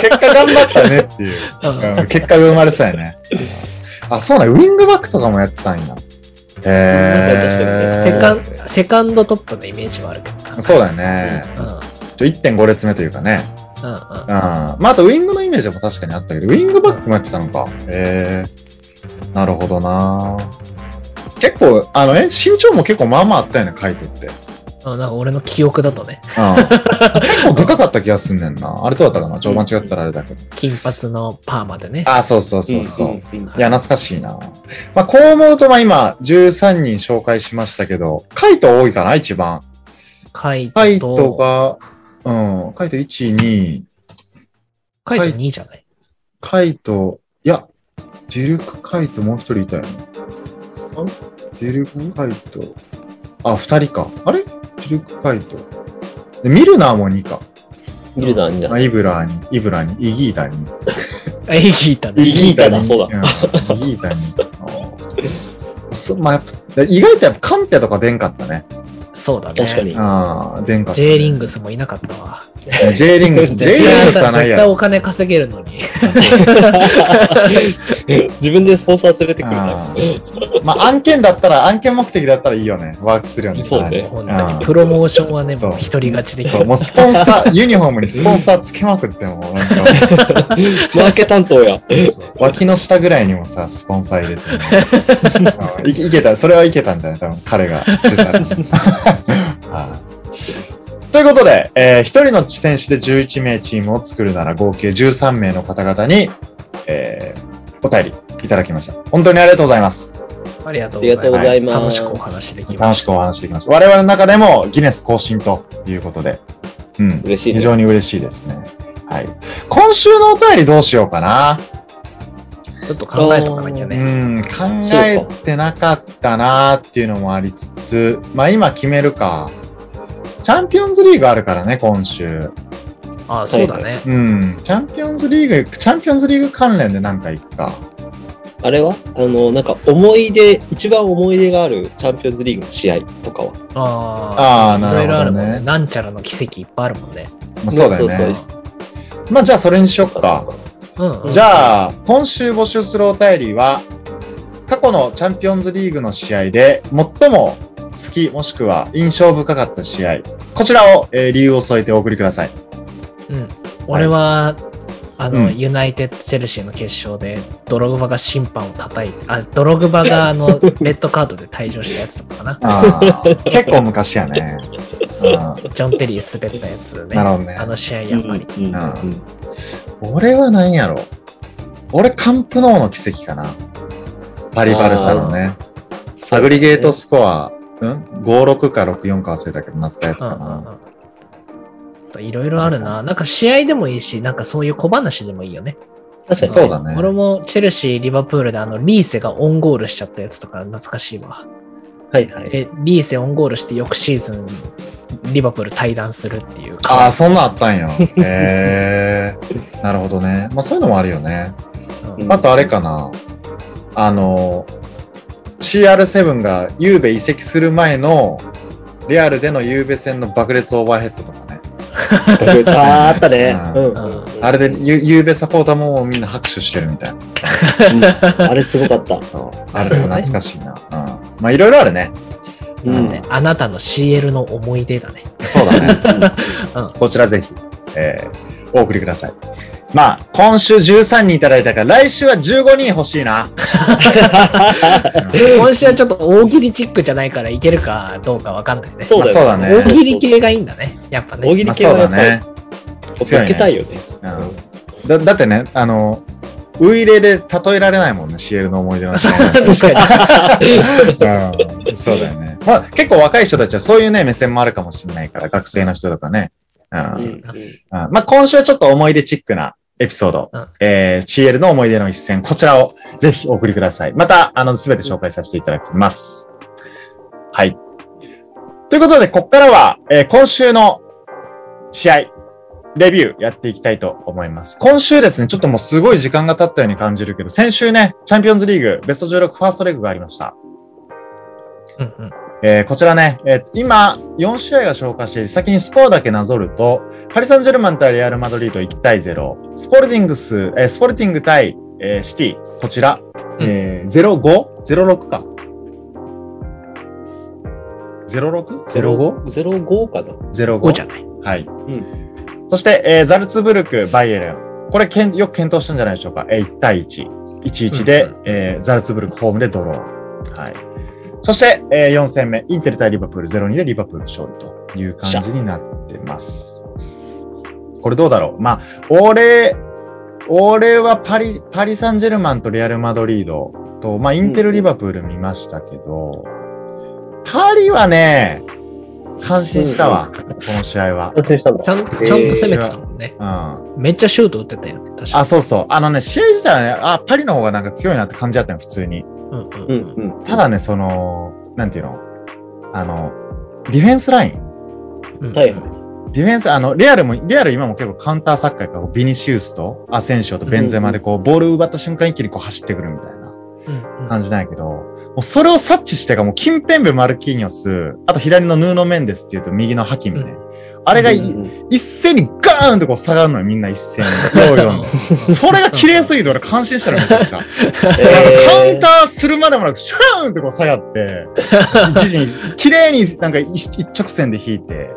結果頑張ったねっていう。うんうん結果が生まれそうやね。あ、そうね、ウィングバックとかもやってたんや。へー セカンセカンドトップのイメージはあるけどな。そうだよね。うん。うんちょ1.5列目というかね。うんうん。まあ、あとウィングのイメージも確かにあったけど、ウィングバックもやってたのか。へえ。なるほどな結構、あのね、身長も結構まあまああったよね、カイトって。うん。なんか俺の記憶だとね、うん。結構でかかった気がすんねんな。あれどうだったかな？ちょ、間違ったらあれだけど。金髪のパーマでね。あ、そうそうそうそう。いや、懐かしいな。まあ、こう思うと、まあ今、13人紹介しましたけど、カイト多いかな、一番。カイカイトトが、うん、カイト1、2、カイト2じゃない？カイト、いや、デュルク・カイトもう一人いたよね。デュルク・カイト。あ、二人か。あれ？デュルク・カイト。でミルナーも2か。見るな、みんなあ。イブラーに、イブラに、イギータに。あ、イギータね。イギータだそうだんイギータに。あーそまあ、やっぱ意外とやっぱカンテとか出んかったね。そうだね。確かに。ああ、出んかった、J リングスもいなかったわ。J リングス、J リングスはない絶やろ。対お金稼げるのに。自分でスポンサー連れてくるまあ、案件だったら、案件目的だったらいいよね。ワークするよね。そうねプロモーションはね、もう一人勝ちできそう、る。もうスポンサー、ユニフォームにスポンサーつけまくっても、なんか、プ。マーケ担当や。脇の下ぐらいにもさ、スポンサー入れていけた、それはいけたんじゃない？多分彼が出たら。はいということで、えー、一人の選手で11名チームを作るなら合計13名の方々に、えー、お便りいただきました。本当にありがとうございます。ありがとうございます。楽しくお話できまし。楽したくお話しできました。我々の中でもギネス更新ということで、うん。嬉しいね非常に嬉しいですね。はい。今週のお便りどうしようかな。ちょっと考えとかなきゃうね。ん、考えてなかったなっていうのもありつつ、まあ今決めるか。チャンピオンズリーグあるからね、今週。ああ、そうだね。うん。チャンピオンズリーグ、チャンピオンズリーグ関連でなんか行くか。あれは？あの、なんか思い出、一番思い出があるチャンピオンズリーグの試合とかは？ああーなるほどねいろいろあるもんね。なんちゃらの奇跡いっぱいあるもんね。まあ、そうだよね。まあじゃあそれにしよっか。うん、うん。じゃあ、今週募集するお便りは、過去のチャンピオンズリーグの試合で最も好きもしくは印象深かった試合。こちらを、えー理由を添えてお送りください。うん、俺は、あの、うんユナイテッド・チェルシーの決勝で、ドログバが審判を叩いて、あ、ドログバがあの、レッドカードで退場したやつとかかな。結構昔やね。うんジョン・テリー滑ったやつね。なるほどねあの試合、やっぱり。うんうんうん俺は何やろ俺、カンプノーの奇跡かな。パリバルサのね。アグリゲートスコア、うん ?56 か64か忘れたけど、なったやつかな。いろいろあるな。なんか試合でもいいし、なんかそういう小話でもいいよね。確かに。そうだね。俺もチェルシー、リバプールであの、リーセがオンゴールしちゃったやつとか懐かしいわ。はいはい。で、リーセオンゴールして翌シーズン、リバプール退団するっていう。ああ、そんなんあったんや。へえ。なるほどね。まあそういうのもあるよね。うんあとあれかな。あの、CR7 がユーベ移籍する前の、レアルでのユーベ戦の爆裂オーバーヘッドとかね。あーあったね。ううんうんあれでユユーベサポーターもみんな拍手してるみたいな。あれすごかった。あれとか懐かしいな。うん。まあいろいろあるね。うんねあなたの CL の思い出だね。そうだね。うんこちらぜひ、えーお送りください。まあ、今週13人いただいたから、来週は15人欲しいな。今週はちょっと大喜利チックじゃないからいけるかどうかわかんないね。そうだよまあそうだね大喜利系がいいんだね。やっぱね。大喜利まあ、系はやっぱりそうだね。受けたいよね。うんだだってね、あの、ウイレで例えられないもんね、CL の思い出の。確かうん、そうだよね。まあ、結構若い人たちはそういうね、目線もあるかもしれないから、学生の人とかね。うんうんまあ、今週はちょっと思い出チックなエピソード、うんえー、CL の思い出の一戦、こちらをぜひお送りください。また、あの、すべて紹介させていただきます。はい。ということで、ここからは、えー今週の試合、レビューやっていきたいと思います。今週ですね、ちょっともうすごい時間が経ったように感じるけど、先週ね、チャンピオンズリーグベスト16ファーストレグがありました。うんうんえーこちらね、えー今、4試合が消化して、先にスコアだけなぞると、パリ・サンジェルマン対レアル・マドリード1対0、スポルティングス、えースポルティング対、えーシティ、こちら、えー、05?06 か。06?05?05? 05かな。5じゃない。はい。んそして、えーザルツブルク、バイエルン。これけん、よく検討したんじゃないでしょうか。えー1対1。1-1で、うんえーザルツブルクホームでドロー。はい。そして、え4戦目、インテル対リバプール0-2でリバプール勝利という感じになってます。これどうだろう？まあ、俺、俺はパリ、パリ・サンジェルマンとレアル・マドリードと、まあ、インテル・リバプール見ましたけど、パリはね、感心したわ、この試合は。完成したんだ。ちゃんちゃんと攻めてたもんね。うん。めっちゃシュート打ってたよね。確かあ、そうそう。あのね、試合自体はね、あ、パリの方がなんか強いなって感じだったよ、普通に。に。うんうんううんんうん。ただね、その、なんていうの？あの、ディフェンスライン。うんはいはい。ディフェンス、あの、レアルも、レアル今も結構カウンターサッカーやから、ビニシウスとアセンシオとベンゼマでこう、ボール奪った瞬間一気にこう走ってくるみたいな感じなんやけど、もうそれを察知してか、もう、キンペンベ・マルキーニョス、あと左のヌーノ・メンデスっていうと右のハキミね。あれが一斉にガーンってこう下がるのよ、みんな一斉に。それが綺麗すぎて俺感心したのめちゃくちゃ。えーカウンターするまでもなく、シューンってこう下がって、生地に、綺麗になんか一一直線で引いて、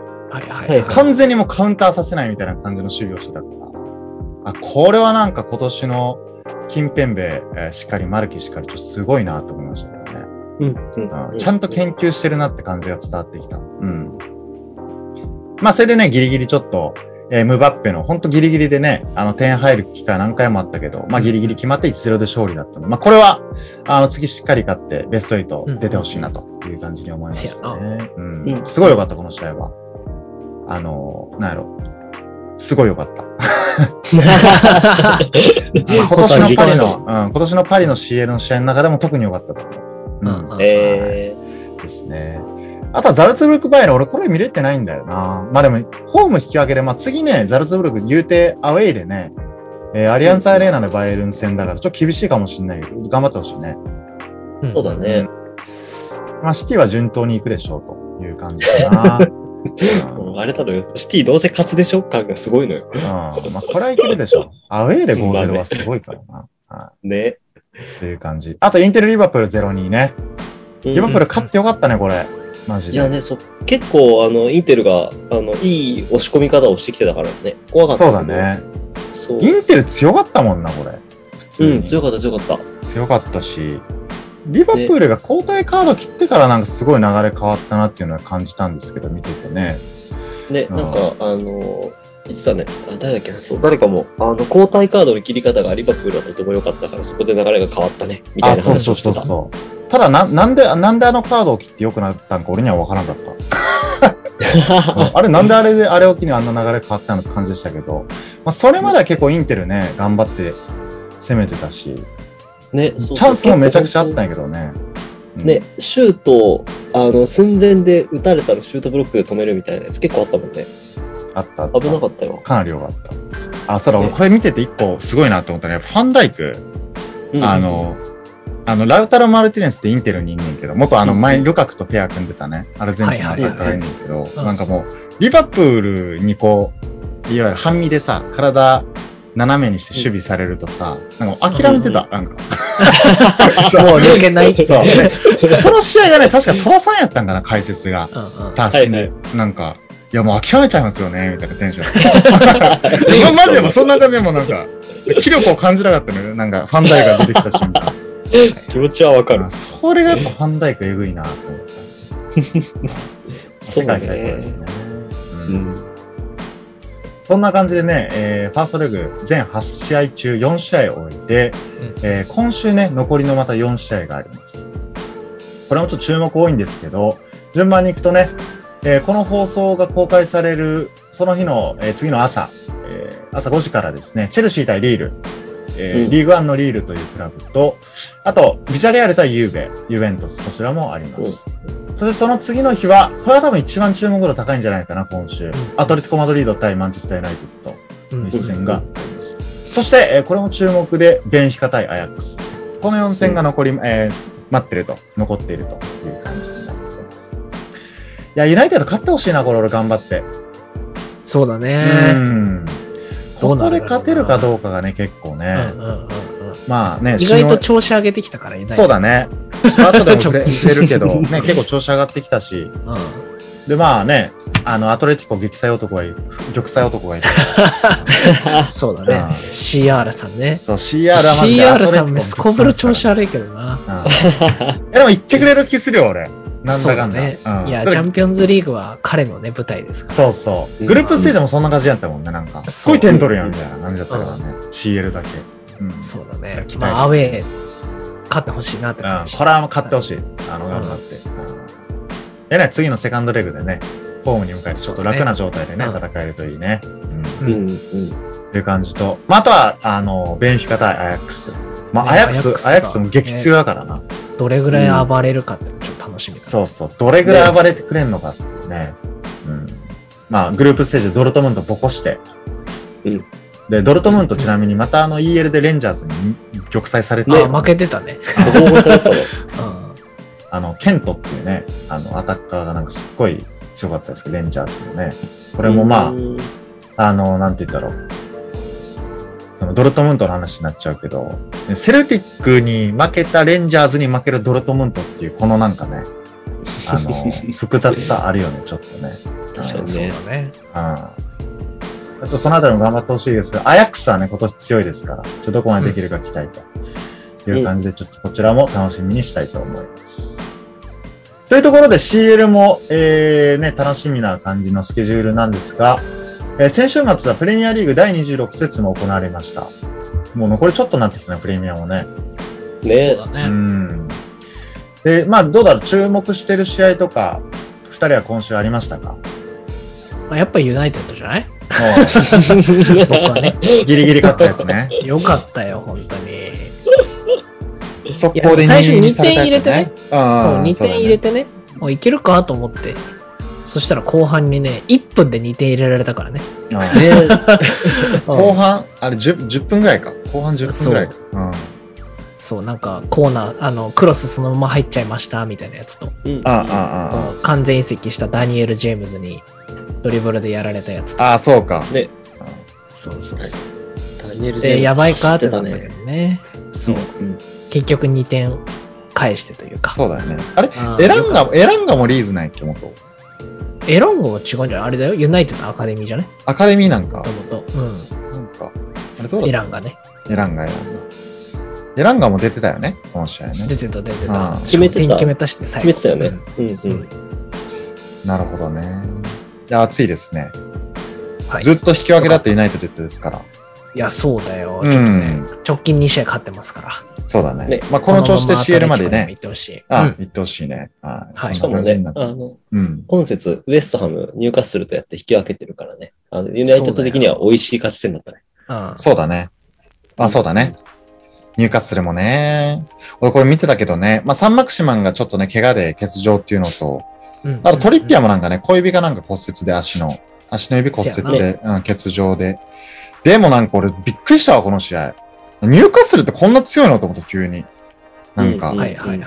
完全にもうカウンターさせないみたいな感じの守備をしてたから。あ、これはなんか今年のキンペンベ、えーしっかり、マルキしっかり、ちょっとすごいなと思いましたけどね。うんうんちゃんと研究してるなって感じが伝わってきた。うん。まあ、それでね、ギリギリちょっと、えームバッペの本当ギリギリでね、あの点入る機会何回もあったけど、まあギリギリ決まって1-0で勝利だったので、まあこれは、あの次しっかり勝ってベスト8出てほしいなという感じに思いましたね。うんうんすごい良かった、この試合は。あの、なんやろ。すごい良かった。ま あ今年のパリの、うん、今年のパリの CL の試合の中でも特に良かったと思う。うんえですね。あとはザルツブルクバイエルン、俺これ見れてないんだよな。まあでも、ホーム引き分けで、まあ次ね、ザルツブルク言うてアウェイでね、えーアリアンツアレーナでバイエルン戦だから、ちょっと厳しいかもしれないけど、頑張ってほしいね。ー、そうだね。まあシティは順当に行くでしょうという感じかな。うんあれだろよ。シティどうせ勝つでしょ？感がすごいのよ。うん、まあこれはいけるでしょう。アウェイで5-0はすごいからな。は ね。い。という感じ。あと、インテル・リバプール0-2ね。リバプール勝ってよかったね、これ。マジで。いやね、そ結構、あの、インテルが、あの、いい押し込み方をしてきてたからね。怖かった。そうだ。ね。そう。インテル強かったもんな、これ。普通に。うん、強かった、強かった。強かったし、リバプールが交代カード切ってからなんかすごい流れ変わったなっていうのは感じたんですけど、見ててね。ね、うんなんか、あの、言ってたね。あ、誰だっけ？な、そう、誰かも、あの、交代カードの切り方がリバプールはとても良かったから、そこで流れが変わったね、みたいあ、なそうそう話をしてた。そうそう。ただな、なんで、なんであのカードを切って良くなったんか俺には分からなかった。あれなんであれで、あれを機にあんな流れ変わったのって感じでしたけど、まあ、それまでは結構インテルね、頑張って攻めてたし、ね、チャンスもめちゃくちゃあったんやけどね。うんね、シュートを、あの、寸前で打たれたらシュートブロックで止めるみたいなやつ結構あったもんね。あったあった。危なかったよ。かなり良かった。あ、そうだ、ね俺これ見てて一個すごいなと思ったね。ファンダイク、うんあ、の、あの、ラウタロ・マルティネスってインテルにいんねんけど、元あのうん前、ルカクとペア組んでたね、アルゼンチンのアタッカーがいんねんけど、なんかもう、リバプールにこう、いわゆる半身でさ、体斜めにして守備されるとさ、なんか諦めてた、なんか。もう抜けない。そう。でその試合がね、確かトラさんやったんかな、解説が。うんうん確かに、なんか、いやもう諦めちゃいますよね、みたいなテンション。でもマジでもうそんな感じでもうなんか、気力を感じなかったのよ。なんか、ファンダイクが出てきた瞬間。気持ちはわかる。それがファンダイクえぐいなと思った。世界最高ですね。うんうん。そんな感じでね、えーファーストレグ全8試合中4試合を終えて、うんえー今週ね、残りのまた4試合があります。これもちょっと注目多いんですけど、順番に行くとね、えーこの放送が公開されるその日の、えー次の朝、えー朝5時からですね、チェルシー対リール、えーうんリーグワンのリールというクラブと、あと、ビジャレアル対ユーベ、ユベントス、こちらもあります。そしてその次の日は、これは多分一番注目度高いんじゃないかな、今週。アトレティコ・マドリード対マンチェスター・ユナイテッド。うんの一戦があります。そして、えーこれも注目で、ベンフィカ対アヤックス。この4戦が残り、えー待ってると、残っているという感じになってます。いや、ユナイテッド勝ってほしいな、これ俺頑張って。そうだうね。ん。ここで勝てるかどうかがね、結構ね。うんうんうんうんまあね、意外と信調子上げてきたからいない。用そうだね。後でも触れ 触れるけど、ね、結構調子上がってきたし。うん。で、まあね、あの、アトレティコ撃砕男がいる、玉砕男がいる。そうだねうん。CR さんね。そう、CR はマジで CR さん、すこぶる調子悪いけどな。うんでも言ってくれる気するよ、俺。なんだだかんだ。ねうん。いや、だってチャンピオンズリーグは彼のね、舞台ですから。そうそう。グループステージもそんな感じやったもんね、なんか。すっごい点取るやん、みたいな感じだったからね。CL だけ。うん。そうだねまあ、アウェー、勝ってほしいなってうん感じ。これは勝ってほしい。あの、頑張って。うんでね、次のセカンドレグでね、ホームに向かえてちょっと楽な状態でね、戦えるといいね。うん。うん、うん。という感じと、まあ、あとは、あの、ベンフィカ対アヤックス。まあ、ねアヤックス、アヤックスも激強だからな。どれぐらい暴れるかってちょっと楽しみそうそう。どれぐらい暴れてくれんのかっていうね。うん。まあ、グループステージでドルトムントボコして。うんで、ドルトムントちなみにまたあの EL でレンジャーズに玉砕されて、あ、負けてたね。あの、ケントっていうね、あの、アタッカーがなんかすっごい強かったですけど、レンジャーズのね。これもまあ、うんあの、なんて言ったろう。そのドルトムントの話になっちゃうけど、セルティックに負けたレンジャーズに負けるドルトムントっていう、このなんかね、あの、複雑さあるよね、ちょっとね。確かにそうね。だね。うん。あとそのあたりも頑張ってほしいですが、アヤックスはね、今年強いですから、ちょっとどこまでできるか期待という感じで、ちょっとこちらも楽しみにしたいと思います。というところで CL も、えー、ね、楽しみな感じのスケジュールなんですが、えー先週末はプレミアリーグ第26節も行われました。もう残りちょっとなってきたね、プレミアもね。ねそうだうね。ん。で、まあ、どうだろう、注目してる試合とか、二人は今週ありましたか？まあ、やっぱりユナイテッドじゃない？も僕はね。う ギリギリ勝ったやつね。よかったよ、本当に。速攻でいや最初二にされたやつ二点入れてね。あーそう、2点入れて。てね、もういけるかと思って。そしたら後半にね、1分で2点入れられたからね。あ ーね後半、あれ 10, 10分ぐらいか。後半10分ぐらいか。うん。そう、なんかコーナー、あの、クロスそのまま入っちゃいましたみたいなやつと、うんああ、ああ、完全移籍したダニエル・ジェームズにドリブルでやられたやつと。ああ、そうか。ねそうそうそう。ダニエル・ジェームで、ズやばいか？ってな走ったけどね。そう。うん結局2点返してというか。そうだよね。あれ？エランガも、エランガもリーズないっけ、元。エロンゴは違うんじゃない？あれだよ。ユナイテッドのアカデミーじゃねアカデミーなんかもと。もと。うなんか、あれどうだん。エランがね。エランガ、エランガ。エランガも出てたよね、この試合ね。出てた、出てあた。ー決めてた点決めたしね、最決めてたよね。ううんんうん。なるほどね。いや、熱いですね。はいずっと引き分けだってユナイテッドですから。いや、そうだよ。うんちょっとね、直近2試合勝ってますから。そうだね。ねまあ、この調子で CL までね行、ってほしい。あ、うん行ってほしいね。はい。しかもねます。うん。今節、ウエストハム、ニューカッスルとやって引き分けてるからね。あのユナイテッド的には美味しい勝ち点だったね。うんそうだね。あ、そうだね。入荷するもね。俺これ見てたけどね。まあ、サンマクシマンがちょっとね、怪我で欠場っていうのと、うんあとトリッピアもなんかね、小指がなんか骨折で足の、足の指骨折せで、うん、欠場で。でもなんか俺びっくりしたわ、この試合。入荷するってこんな強いのと思って急に。なんか。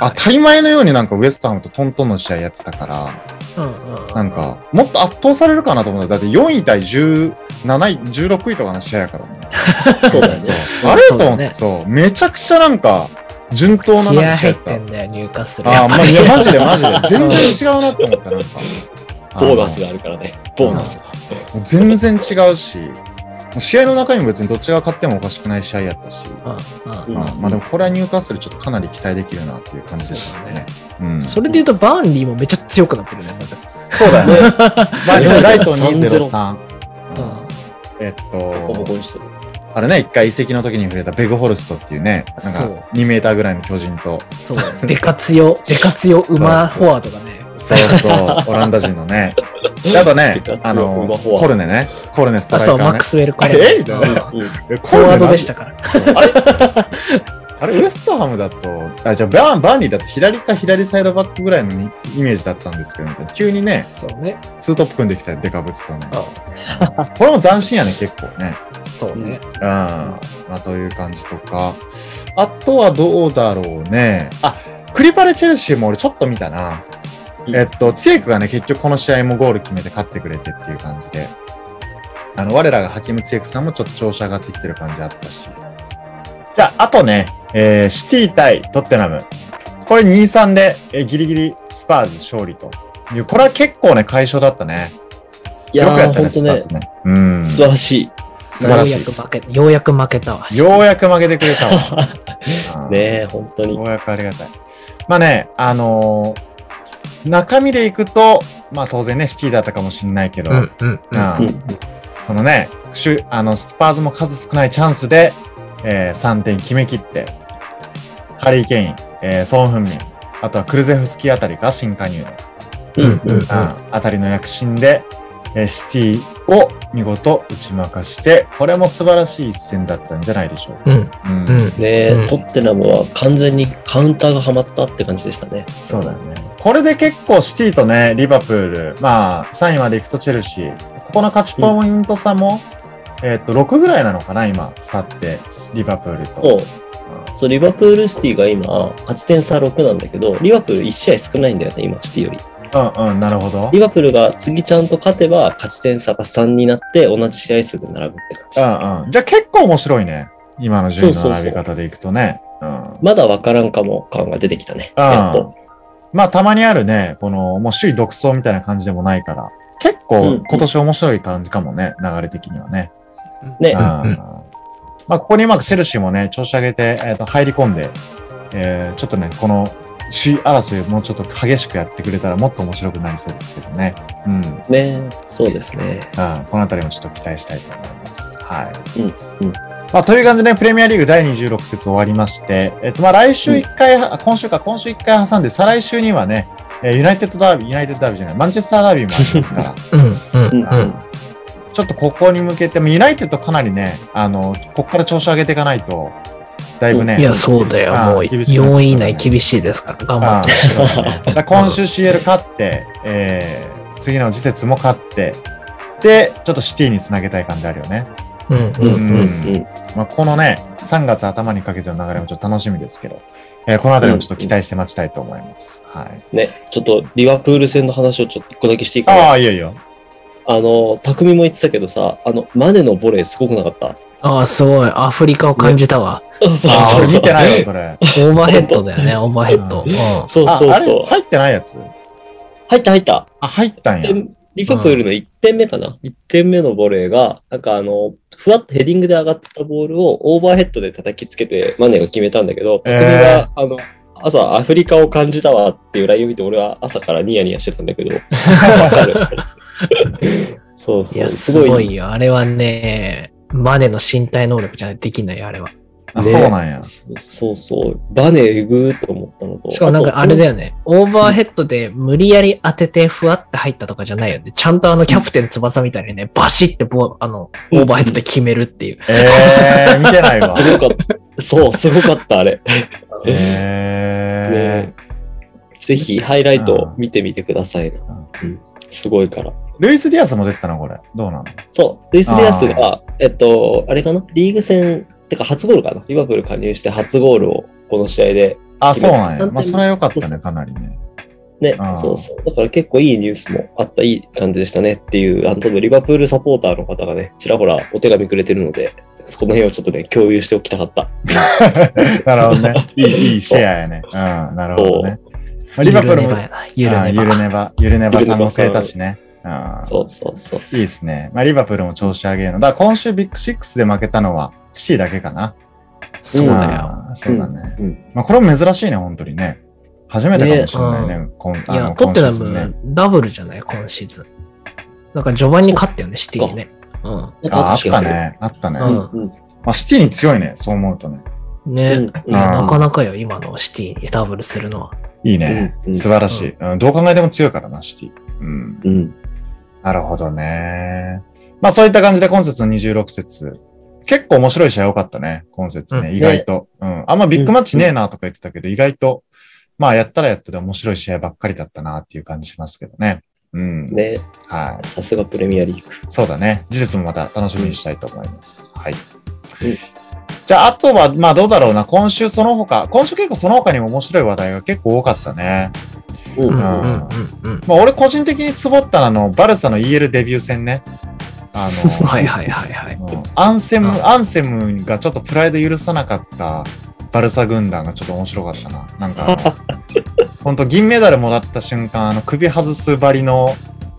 当たり前のようになんかウエストハムとトントンの試合やってたから、うんうん。なんか、もっと圧倒されるかなと思った。だって4位対17位、16位とかの試合やからね。そうだよね。あれと思って、そうめちゃくちゃなんか、順当な気合なんか試合やっ。入ったてんだよ、入荷する。ああ、まあ、いや、マジでマジで。全うん然違うなって思った、なんか。ボーナスがあるからね。ボーナス全然違うし、試合の中にも別にどっちが勝ってもおかしくない試合やったし、まあ、まあでもこれは入荷するちょっとかなり期待できるなっていう感じでしたね。うん。それで言うと、バーンリーもめっちゃ強くなってるね、まず。そうだよね。まあ、ライト3-0 203。うんえっボコボコと、にしてる。あれね、一回移籍の時に触れたベグホルストっていうね、なんかそう2メーターぐらいの巨人と、そう。デカ強、デカ強馬フォワードがね。そうそう、オランダ人のね。であとねあのコルネね。コルネストあ、そう、ライカーねマック。スウェルコあレれみたいなフォワードでしたから。あれ？あれ、ウエストハムだと、あ、じゃあバーン、バーンリーだと左か左サイドバックぐらいのにイメージだったんですけど、急にね、そうね。ツートップ組んできたよデカブツとね。あ これも斬新やね、結構ね。そうね。うん。まあ、という感じとか。あとはどうだろうね。あ、クリパレチェルシーも俺ちょっと見たな。うんえっと、ツィエクがね、結局この試合もゴール決めて勝ってくれてっていう感じで。あの、我らがハキムツィエクさんもちょっと調子上がってきてる感じあったし。じゃあ、あとね、えー、シティ対トッテナム。これ2-3で、えーギリギリスパーズ勝利という。これは結構ね、快勝だったね。いやー、よくやったね、スパーズね。うん。素晴らしい。素晴らしいようやく負け、ようやく負けたわ。ようやく負けてくれたわ。う んねえ、本当に。ようやくありがたい。まあね、あのー中身でいくと、まあ当然ね、シティだったかもしれないけど、そのね、あの、スパーズも数少ないチャンスで、えー3点決め切って、ハリー・ケイン、えーソン・フンミン、あとはクルゼフスキーあたりが新加入の、うんうん。うんあたりの躍進で、えーシティを見事打ち負かして、これも素晴らしい一戦だったんじゃないでしょうか。うんうんうん。ねえ、うんトッテナムは完全にカウンターがはまったって感じでしたね。そうだね。これで結構シティとね、リバプール、まあ3位まで行くとチェルシー、ここの勝ちポイント差も、えっと、6ぐらいなのかな、今、差って、リバプールと。そう。そう、リバプールシティが今、勝ち点差6なんだけど、リバプール1試合少ないんだよね、今、シティより。うんうん、なるほど。リバプールが次ちゃんと勝てば、勝ち点差が3になって、同じ試合数で並ぶって感じ。うんうん。じゃあ結構面白いね。今の順位の並び方でいくとね。うん。まだわからんかも感が出てきたね。うんやっと。まあたまにあるね、この、もう首位独走みたいな感じでもないから、結うん構今年面白い感じかもね、流れ的にはね。ねうん。まあここにうまくチェルシーもね、調子上げて、えっ、と、入り込んで、えーちょっとね、この首位争いをもうちょっと激しくやってくれたらもっと面白くなりそうですけどね。うん。うん、ねそうですね。このあたりもちょっと期待したいと思います。はい。うんうんまあ、という感じで、プレミアリーグ第26節終わりまして、えっと、まあ、来週1回、あ今週か、今週1回挟んで、再来週にはね、えーユナイテッドダービー、ユナイテッドダービーじゃない、マンチェスターダービーもありますから、うん、うん、うんうん。ちょっとここに向けて、ユナイテッドかなりね、あの、ここから調子上げていかないと、だいぶね、いや、そうだよ。もうあー厳しくなっちゃう4位以内厳しいですから、頑張あって。今週 CL 勝って、えー、次の次節も勝って、で、ちょっとシティにつなげたい感じあるよね。うん、うん、うんうん。うんまあ、このね、3月頭にかけての流れもちょっと楽しみですけど、えーこのあたりもちょっと期待して待ちたいと思います。はい。ね、ちょっとリバプール戦の話をちょっと一個だけしていいかな。ああ、いいよいいよ。あの、匠も言ってたけどさ、あの、マネのボレーすごくなかった？ああ、すごい。アフリカを感じたわ。そうそうああ。見てないわ、それ。オーバーヘッドだよね、オーバーヘッド。うんそうああれそうそう。入ってないやつ？入った入った。あ、入ったんや。でリバプールの1点目かな、?1 点目のボレーが、なんかあの、ふわっとヘディングで上がったボールをオーバーヘッドで叩きつけてマネが決めたんだけど、えー匠が、あの、朝アフリカを感じたわっていう LINE を見て、俺は朝からニヤニヤしてたんだけど、わかる。そうそう。いや、すごいよ。あれはね、マネの身体能力じゃできないよ、あれは。あ、ねそうなんや。そうそう。バネえぐーと思ったのと。しかもなんかあれだよ。よね、オーバーヘッドで無理やり当ててふわって入ったとかじゃないよね。ちゃんとあのキャプテン翼みたいにね、バシってボあの、オーバーヘッドで決めるっていう。えー、見てないわ。すごかった。そう、すごかった、あれ。え ねぜひ、ハイライトを見てみてくださいな。うんすごいから。ー、ルイス・ディアスも出てたのこれ。どうなの？そう、ルイス・ディアスが、えっと、あれかな？リーグ戦、てか初ゴールかな？リバプール加入して初ゴールをこの試合で。あ、そうなんや。まあ、それは良かったね、かなりね。ねそうそう。だから結構いいニュースもあった、いい感じでしたねっていう、あの、多分リバプールサポーターの方がね、ちらほらお手紙くれてるので、そこの辺をちょっとね、共有しておきたかった。なるほどね。いい、いいシェアやね。うん、なるほどね。まあリバプールも、ゆるねばやな。ゆるあゆねば。るねば、ゆるねばさんもくれたしね。うんそうそうそう。いいですね。まあ、リバプールも調子上げるの。だから今週ビッグシックスで負けたのはシティだけかな。そうだよ。あーそうだね。うん。まあ、これも珍しいね、本当にね。初めてかもしれないね。今いや、あのトッテナ今シーズンねムダブルじゃない？今シーズン。なんか序盤に勝ったよね、シティにね。うん。あ、あっ。たね。あったね。うんうん。まあ、シティに強いね、そう思うとね。ね。うんなかなかよ、今のシティにダブルするのは。いいね。うんうん素晴らしい、うん。どう考えても強いからな、シティ。うん。うん。なるほどね。まあそういった感じで今節の26節。結構面白い試合多かったね、今節ね。うん意外と。うん。あんまビッグマッチねえなとか言ってたけど、意外と、まあやったらやったで面白い試合ばっかりだったなっていう感じしますけどね。うん。ね、はい。さすがプレミアリーグ。そうだね。事実もまた楽しみにしたいと思います。はい。うんじゃあ、あとは、まあどうだろうな。今週その他、今週結構その他にも面白い話題が結構多かったね。う。うんんうんんうんうん。まあ俺個人的にツボったあの、バルサの EL デビュー戦ね。あの、はいはいはいはい。うんアンセム、うんアンセムがちょっとプライド許さなかったバルサ軍団がちょっと面白かったな。なんか 本当銀メダルもらった瞬間、あの首外すばりの、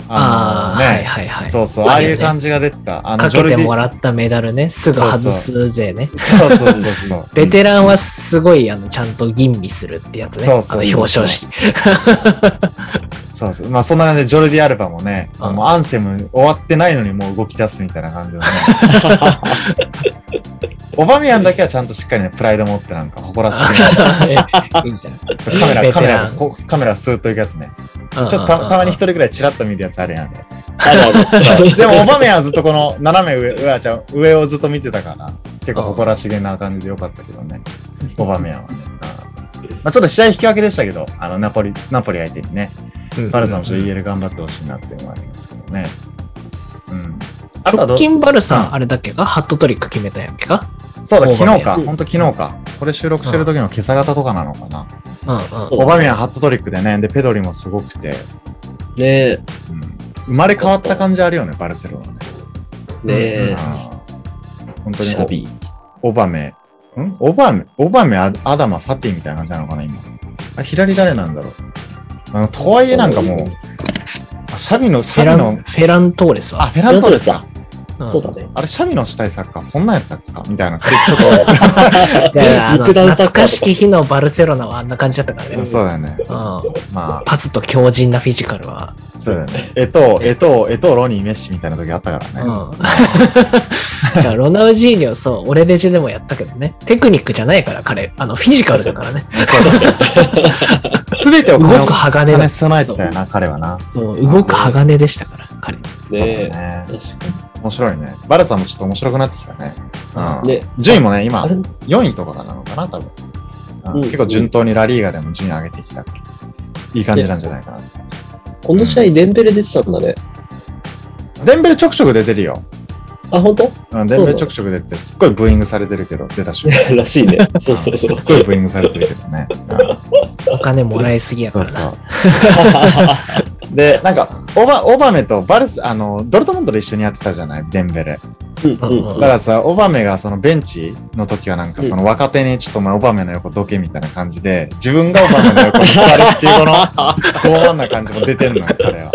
ああ、あのね、はいはいはい。そうそう、ああいう感じが出てた。あの、かけてもららったメダルね、すぐ外すぜね。そうそうそうそう。ベテランはすごい、あの、ちゃんと吟味するってやつね。そうそうあの表彰式。そうそう。まあそんな感じでジョルディ・アルバもね、うんもうアンセム終わってないのにもう動き出すみたいな感じのね。オバミヤンだけはちゃんとしっかりね、プライド持ってなんか誇らしげに いいじカメラ、カメラカメラスーッと行くやつね。ちょっとたたまに一人ぐらいチラッと見るやつあるやんね。でも、オバメはずっとこの斜め上、上ちゃん、上をずっと見てたから、結構誇らしげな感じでよかったけどね。オバメヤンはね。うんまあちょっと試合引き分けでしたけど、あの、ナポリ、ナポリ相手にね、バルサもちょっと EL 頑張ってほしいなっていうのもありますけどね。うん。直近バルサ、うんあれだっけか？ハットトリック決めたんやっけか？そうだ、昨日か。ほんと昨日か。これ収録してる時の今朝方とかなのかな。うんうん。オバメヤンハットトリックでね、で、ペドリもすごくて、ねえ、うん生まれ変わった感じあるよね、バルセロナね。ねえ、本当にシャビオバメ、ん？オバメ、オバメ、アアダマ、ファティみたいな感じなのかな、今。あ、左誰なんだろう。あの、とはいえなんかもう、あシャビの、シフェラン、ャビの、フェラントーレスあ、は。フェラントーレスか。ううんそうだね。あれ、シャミのしたいサッカー、こんなんやったっけ？かみたいな。ちょっと肉弾懐かしき日のバルセロナはあんな感じだったからね。そうだよね。うんまパスと強靭なフィジカルは。あ、そうだよね。エトー、エトー、エトー、ロニー、メッシみたいな時あったからね。うん。いやロナウジーニョ、そう、俺レジェでもやったけどね。テクニックじゃないから、彼。あの、フィジカルだからね。すべてを動く鋼だ備えてたよな、彼はな。そう動く鋼でしたから、彼。ねそうえ。確か面白いね。バルサもちょっと面白くなってきたね。うん。順位もね、今あれ、4位とかなのかな、多分。うんうん結構順当にラリーガでも順位上げてきた。いい感じなんじゃないかなと思います。この試合、デンベレ出てたんだね。デンベレちょくちょく出てるよ。あ、本当？うん、デンベレちょくちょく出て、すっごいブーイングされてるけど、出た瞬間。らしいね。そうそうそうすっ。ごいブーイングされてるけどね。うんお金もらいすぎやかそうらな。そう。で、なんか、オバ、オバメとバルス、あの、ドルトムントで一緒にやってたじゃない、デンベレ。だからさ、オバメがそのベンチの時はなんかその若手にちょっとお前オバメの横どけみたいな感じで、自分がオバメの横に座るっていうこの、傲慢な感じも出てんのよ、彼は。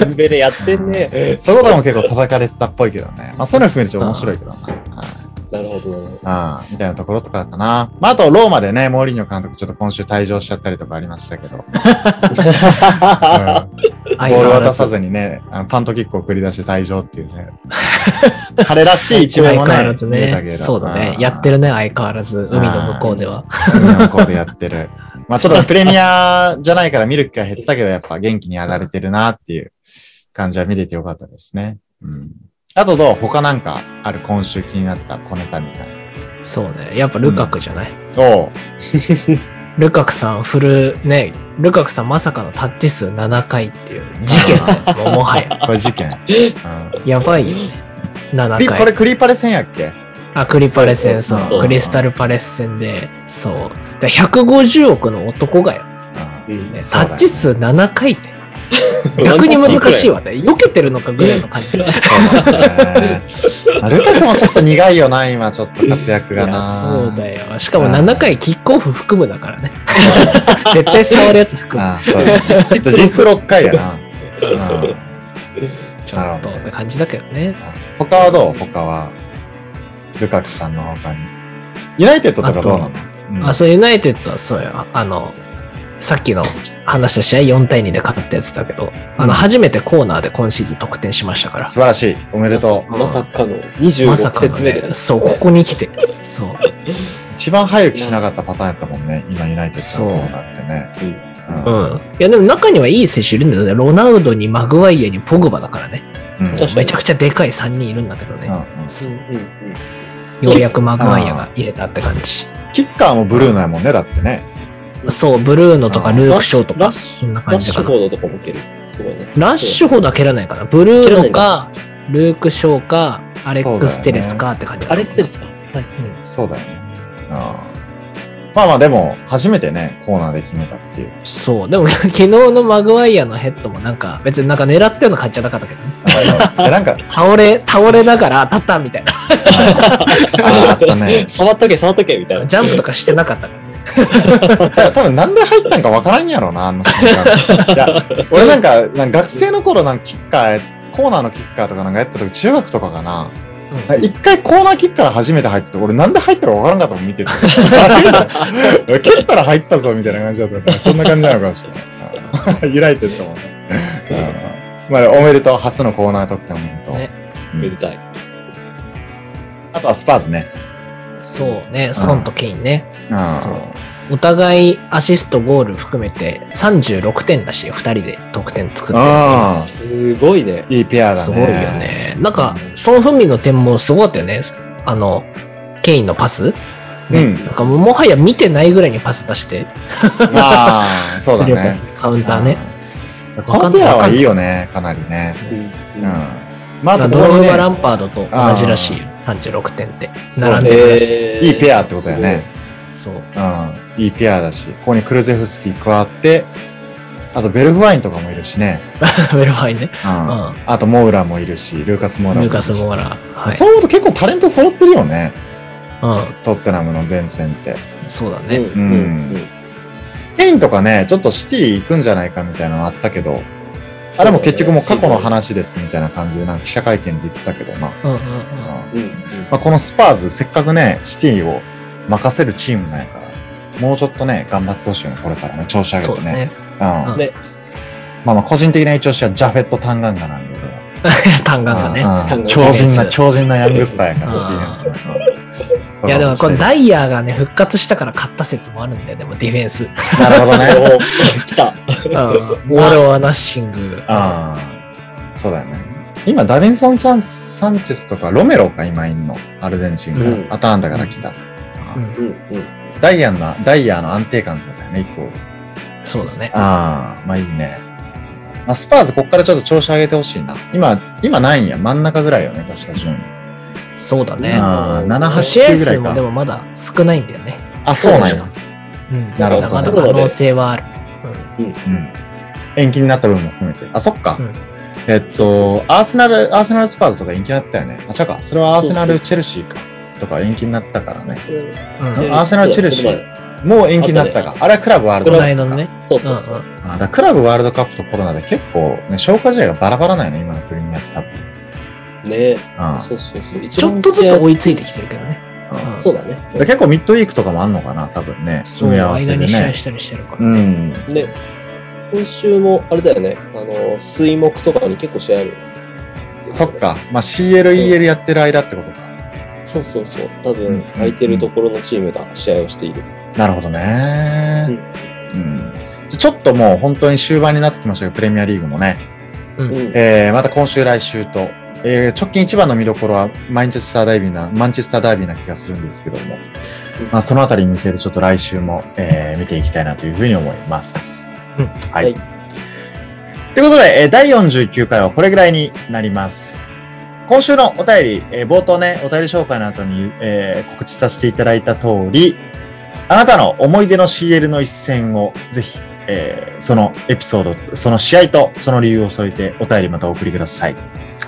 デンベレやってんね。そこでも結構叩かれてたっぽいけどね。まあそういうの含めて面白いけどな。はいなるほど。ああ、みたいなところとかかな。まあ、あと、ローマでね、モーリーニョ監督ちょっと今週退場しちゃったりとかありましたけど、うん、ボール渡さずにね、あのパントキックを繰り出して退場っていうね。彼らしい一面もねね。見えたけどそうだね。やってるね、相変わらず。海の向こうでは。海の向こうでやってる。まあちょっとプレミアじゃないから見る機会減ったけど、やっぱ元気にやられてるなっていう感じは見れてよかったですね。うん。あとどう？他なんかある今週気になった小ネタみたいそうね。やっぱルカクじゃない、な。おう。ルカクさんフル、ね、ルカクさんまさかのタッチ数7回っていう事件だよもはや。これ事件。うんやばいよね。7クリこれ回。クリパレ戦やっけ？あ、クリパレ戦、そう。クリスタルパレス戦で、そう。だ150億の男がよ。うんうんね、タッチ数7回って。逆に難しいわね。避けてるのかぐらいの感じ。そうだね。まあルカクもちょっと苦いよな、今ちょっと活躍がな。そうだよ。しかも7回キックオフ含むだからね。絶対触るやつ含む。ああ、そうだね。ちょっと実質6回やな。うんちょっとって感じだけどね。他はどう？他は。ルカクさんの他に。ユナイテッドとかどうなの？うんあ、そう、ユナイテッドはそうや。あの、さっきの話した試合4対2で勝ったやつだけど、あの、うん初めてコーナーで今シーズン得点しましたから。素晴らしい。おめでとう。まさかのまさ26かの節目でね。。そう、ここに来て。そう。一番入る気しなかったパターンやったもんね。今ユナイテッドのコーナーってね。うんうんうん。いや、でも中にはいい選手いるんだよね。ロナウドにマグワイアにポグバだからね。うんめちゃくちゃでかい3人いるんだけどね。ようやくマグワイアが入れたって感じ。キッカーもブルーノやもんね、だってね。そう、ブルーノとかあルーク・ショーとか、ラッシそんなラ感じかなッシュフ。ォードとかもいける。ラッシュフォードは蹴らないかな。ブルーノか、ルーク・ショーか、アレックス・テレスかって感じあれですかはい。うんそうだよね。うんまあまあでも、初めてね、コーナーで決めたっていう。そう。でも、昨日のマグワイアのヘッドもなんか、別になんか狙ってるの感じじゃなかったけどね。えなんか、倒れ、倒れながら当たったみたいな。あ あったね。触っとけ、触っとけ、みたいな。ジャンプとかしてなかったから多分なんで入ったんかわからんやろうな、あの。いや、俺なんか、なんか学生の頃なんかキッカー、コーナーのキッカーとかなんかやった時、中学とかかな。うん一回コーナーキッカー初めて入ってて、俺なんで入ったかわからんかったもん見てて。蹴ったら入ったぞみたいな感じだったから、そんな感じなのかもしれない。ユナイテッドもね。うんまあ、おめでとう。初のコーナー得点おめでとう。ねうんめでたい。あとはスパーズね。そうね、ソンとケインね。うんそうお互いアシスト、ゴール含めて36点らしいよ。2人で得点作ってる。あすごいね。いいペアだね。すごいよね。なんか、ソン・フンミンの点もすごかったよね。あの、ケインのパスね。うんなんかもうもはや見てないぐらいにパス出して、ああ、そうだね カウンターね。うん。このペアはいいよね、かなりね。うんうん。まあ、あドログバ・ランパードと同じらしいよ。36点って。並んでるらしい。えーいいペアってことだよね。そう。うん。いいペアだし、ここにクルゼフスキー加わって、あとベルフワインとかもいるしね。ベルファインね。うん。うん。あとモーラもいるし、ルーカス・モーラもいるし。ルーカス・モーラー。はい。そう思うと結構タレント揃ってるよね。うん。トッテナムの前線って。うんそうだね。うんうんケインとかね、ちょっとシティ行くんじゃないかみたいなのあったけど、あれも結局もう過去の話ですみたいな感じで、なんか記者会見で言ってたけどな。うんうんうん。うんうん。まあ、このスパーズ、せっかくね、シティを任せるチームなんやから、もうちょっとね、頑張ってほしいよね、これからね、調子上げてね。ね。うんうんねまあまあ、個人的な一押しはジャフェット・タンガンガなんで、俺は単眼がね。うんうん強靭な、強靭なヤングスターやから、うんディフェンス。いやでもこのダイヤがね、復活したから勝った説もあるんだよ、でもディフェンス。なるほどね。お来た。うん。ウォール・オア・ナッシング。ああ、そうだよね。今、ダビンソン・チャンス、サンチェスとか、ロメロか今いんの。アルゼンチンから、うんアターンダから来た。うん。うんうん。ダイヤの、ダイヤの安定感ってことだよね、一個。そうだね。ああ、まあいいね。まあ、スパーズこっからちょっと調子上げてほしいな。今、今何位や真ん中ぐらいよね、確か順位。そうだね。ああ、7、8、試合9ぐらい数もでか。もまだ少ないんだよね。あ、そうなんや。うん。なるほどまだ可能性はある。うん。延期になった分も含めて。あ、そっか。うんえっと、アーセナル、アーセナルスパーズとか延期になったよね。あ、違うか。それはアーセナル、チェルシーか。とか延期になったからね。うん。うん。アーセナルチェルシーもう延期になったか。あれはクラブワールドカップか。のね。そうそうそう。うんあだクラブワールドカップとコロナで結構、ね、消化試合がバラバラなんよね、今のプレミアって多分。ねあそうそうそう。ちょっとずつ追いついてきてるけどね。あそうだね。で結構ミッドウィークとかもあんのかな、多分ね。そう、組み合わせでね。間に試合したりしてるからうね。ん。ね。今週も、あれだよね。あの、水木とかに結構試合ある。そっ。か。まあ CL、EL やってる間ってことか。そうそうそう。多うん分、空いてるところのチームが試合をしている。なるほどね。うん。ちょっともう本当に終盤になってきましたけど、プレミアリーグもね。う。うんん。えー、また今週来週と、えー、直近一番の見どころはマンチェスターダービーな、マンチェスターダービーな気がするんですけども、まあそのあたりに見据えてちょっと来週も、えー、見ていきたいなというふうに思います。うんはい。はいということで、えー第49回はこれぐらいになります。今週のお便り、えー冒頭ね、お便り紹介の後に、えー告知させていただいた通り、あなたの思い出の CL の一戦をぜひ、えーそのエピソード、その試合とその理由を添えてお便りまたお送りください。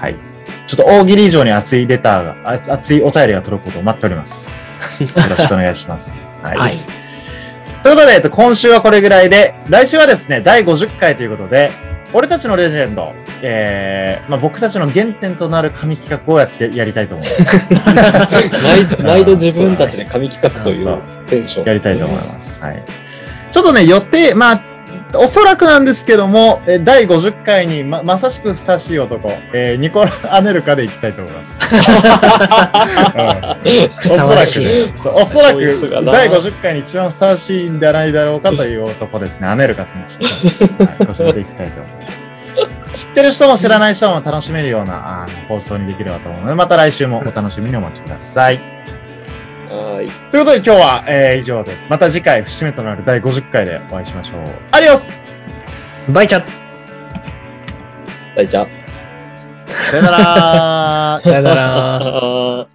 はい。ちょっと大喜利以上に熱いレターが、熱熱いお便りが届くことを待っております。よろしくお願いします。はい。はい。ということで、えっと今週はこれぐらいで、来週はですね、第50回ということで、俺たちのレジェンド、えー、まあ、僕たちの原点となる神企画をやって、やりたいと思います。毎毎度自分たちで紙企画といそううテンション。やりたいと思います。はい。ちょっとね、予定、まあ、おそらくなんですけども、え第50回にま、まさしくふさしい男、えーニコラ・アネルカでいきたいと思います。おそらく、そうおそらく、な第50回に一番ふさわしいんではないだろうかという男ですね。アネルカ選手。はい、ご紹介でいきたいと思います。知ってる人も知らない人も楽しめるようなあの放送にできればと思うので、また来週もお楽しみにお待ちください。はい。ということで今日は、えー以上です。また次回節目となる第50回でお会いしましょう。アディオスバイチャ大ちゃん。さよなら さよなら。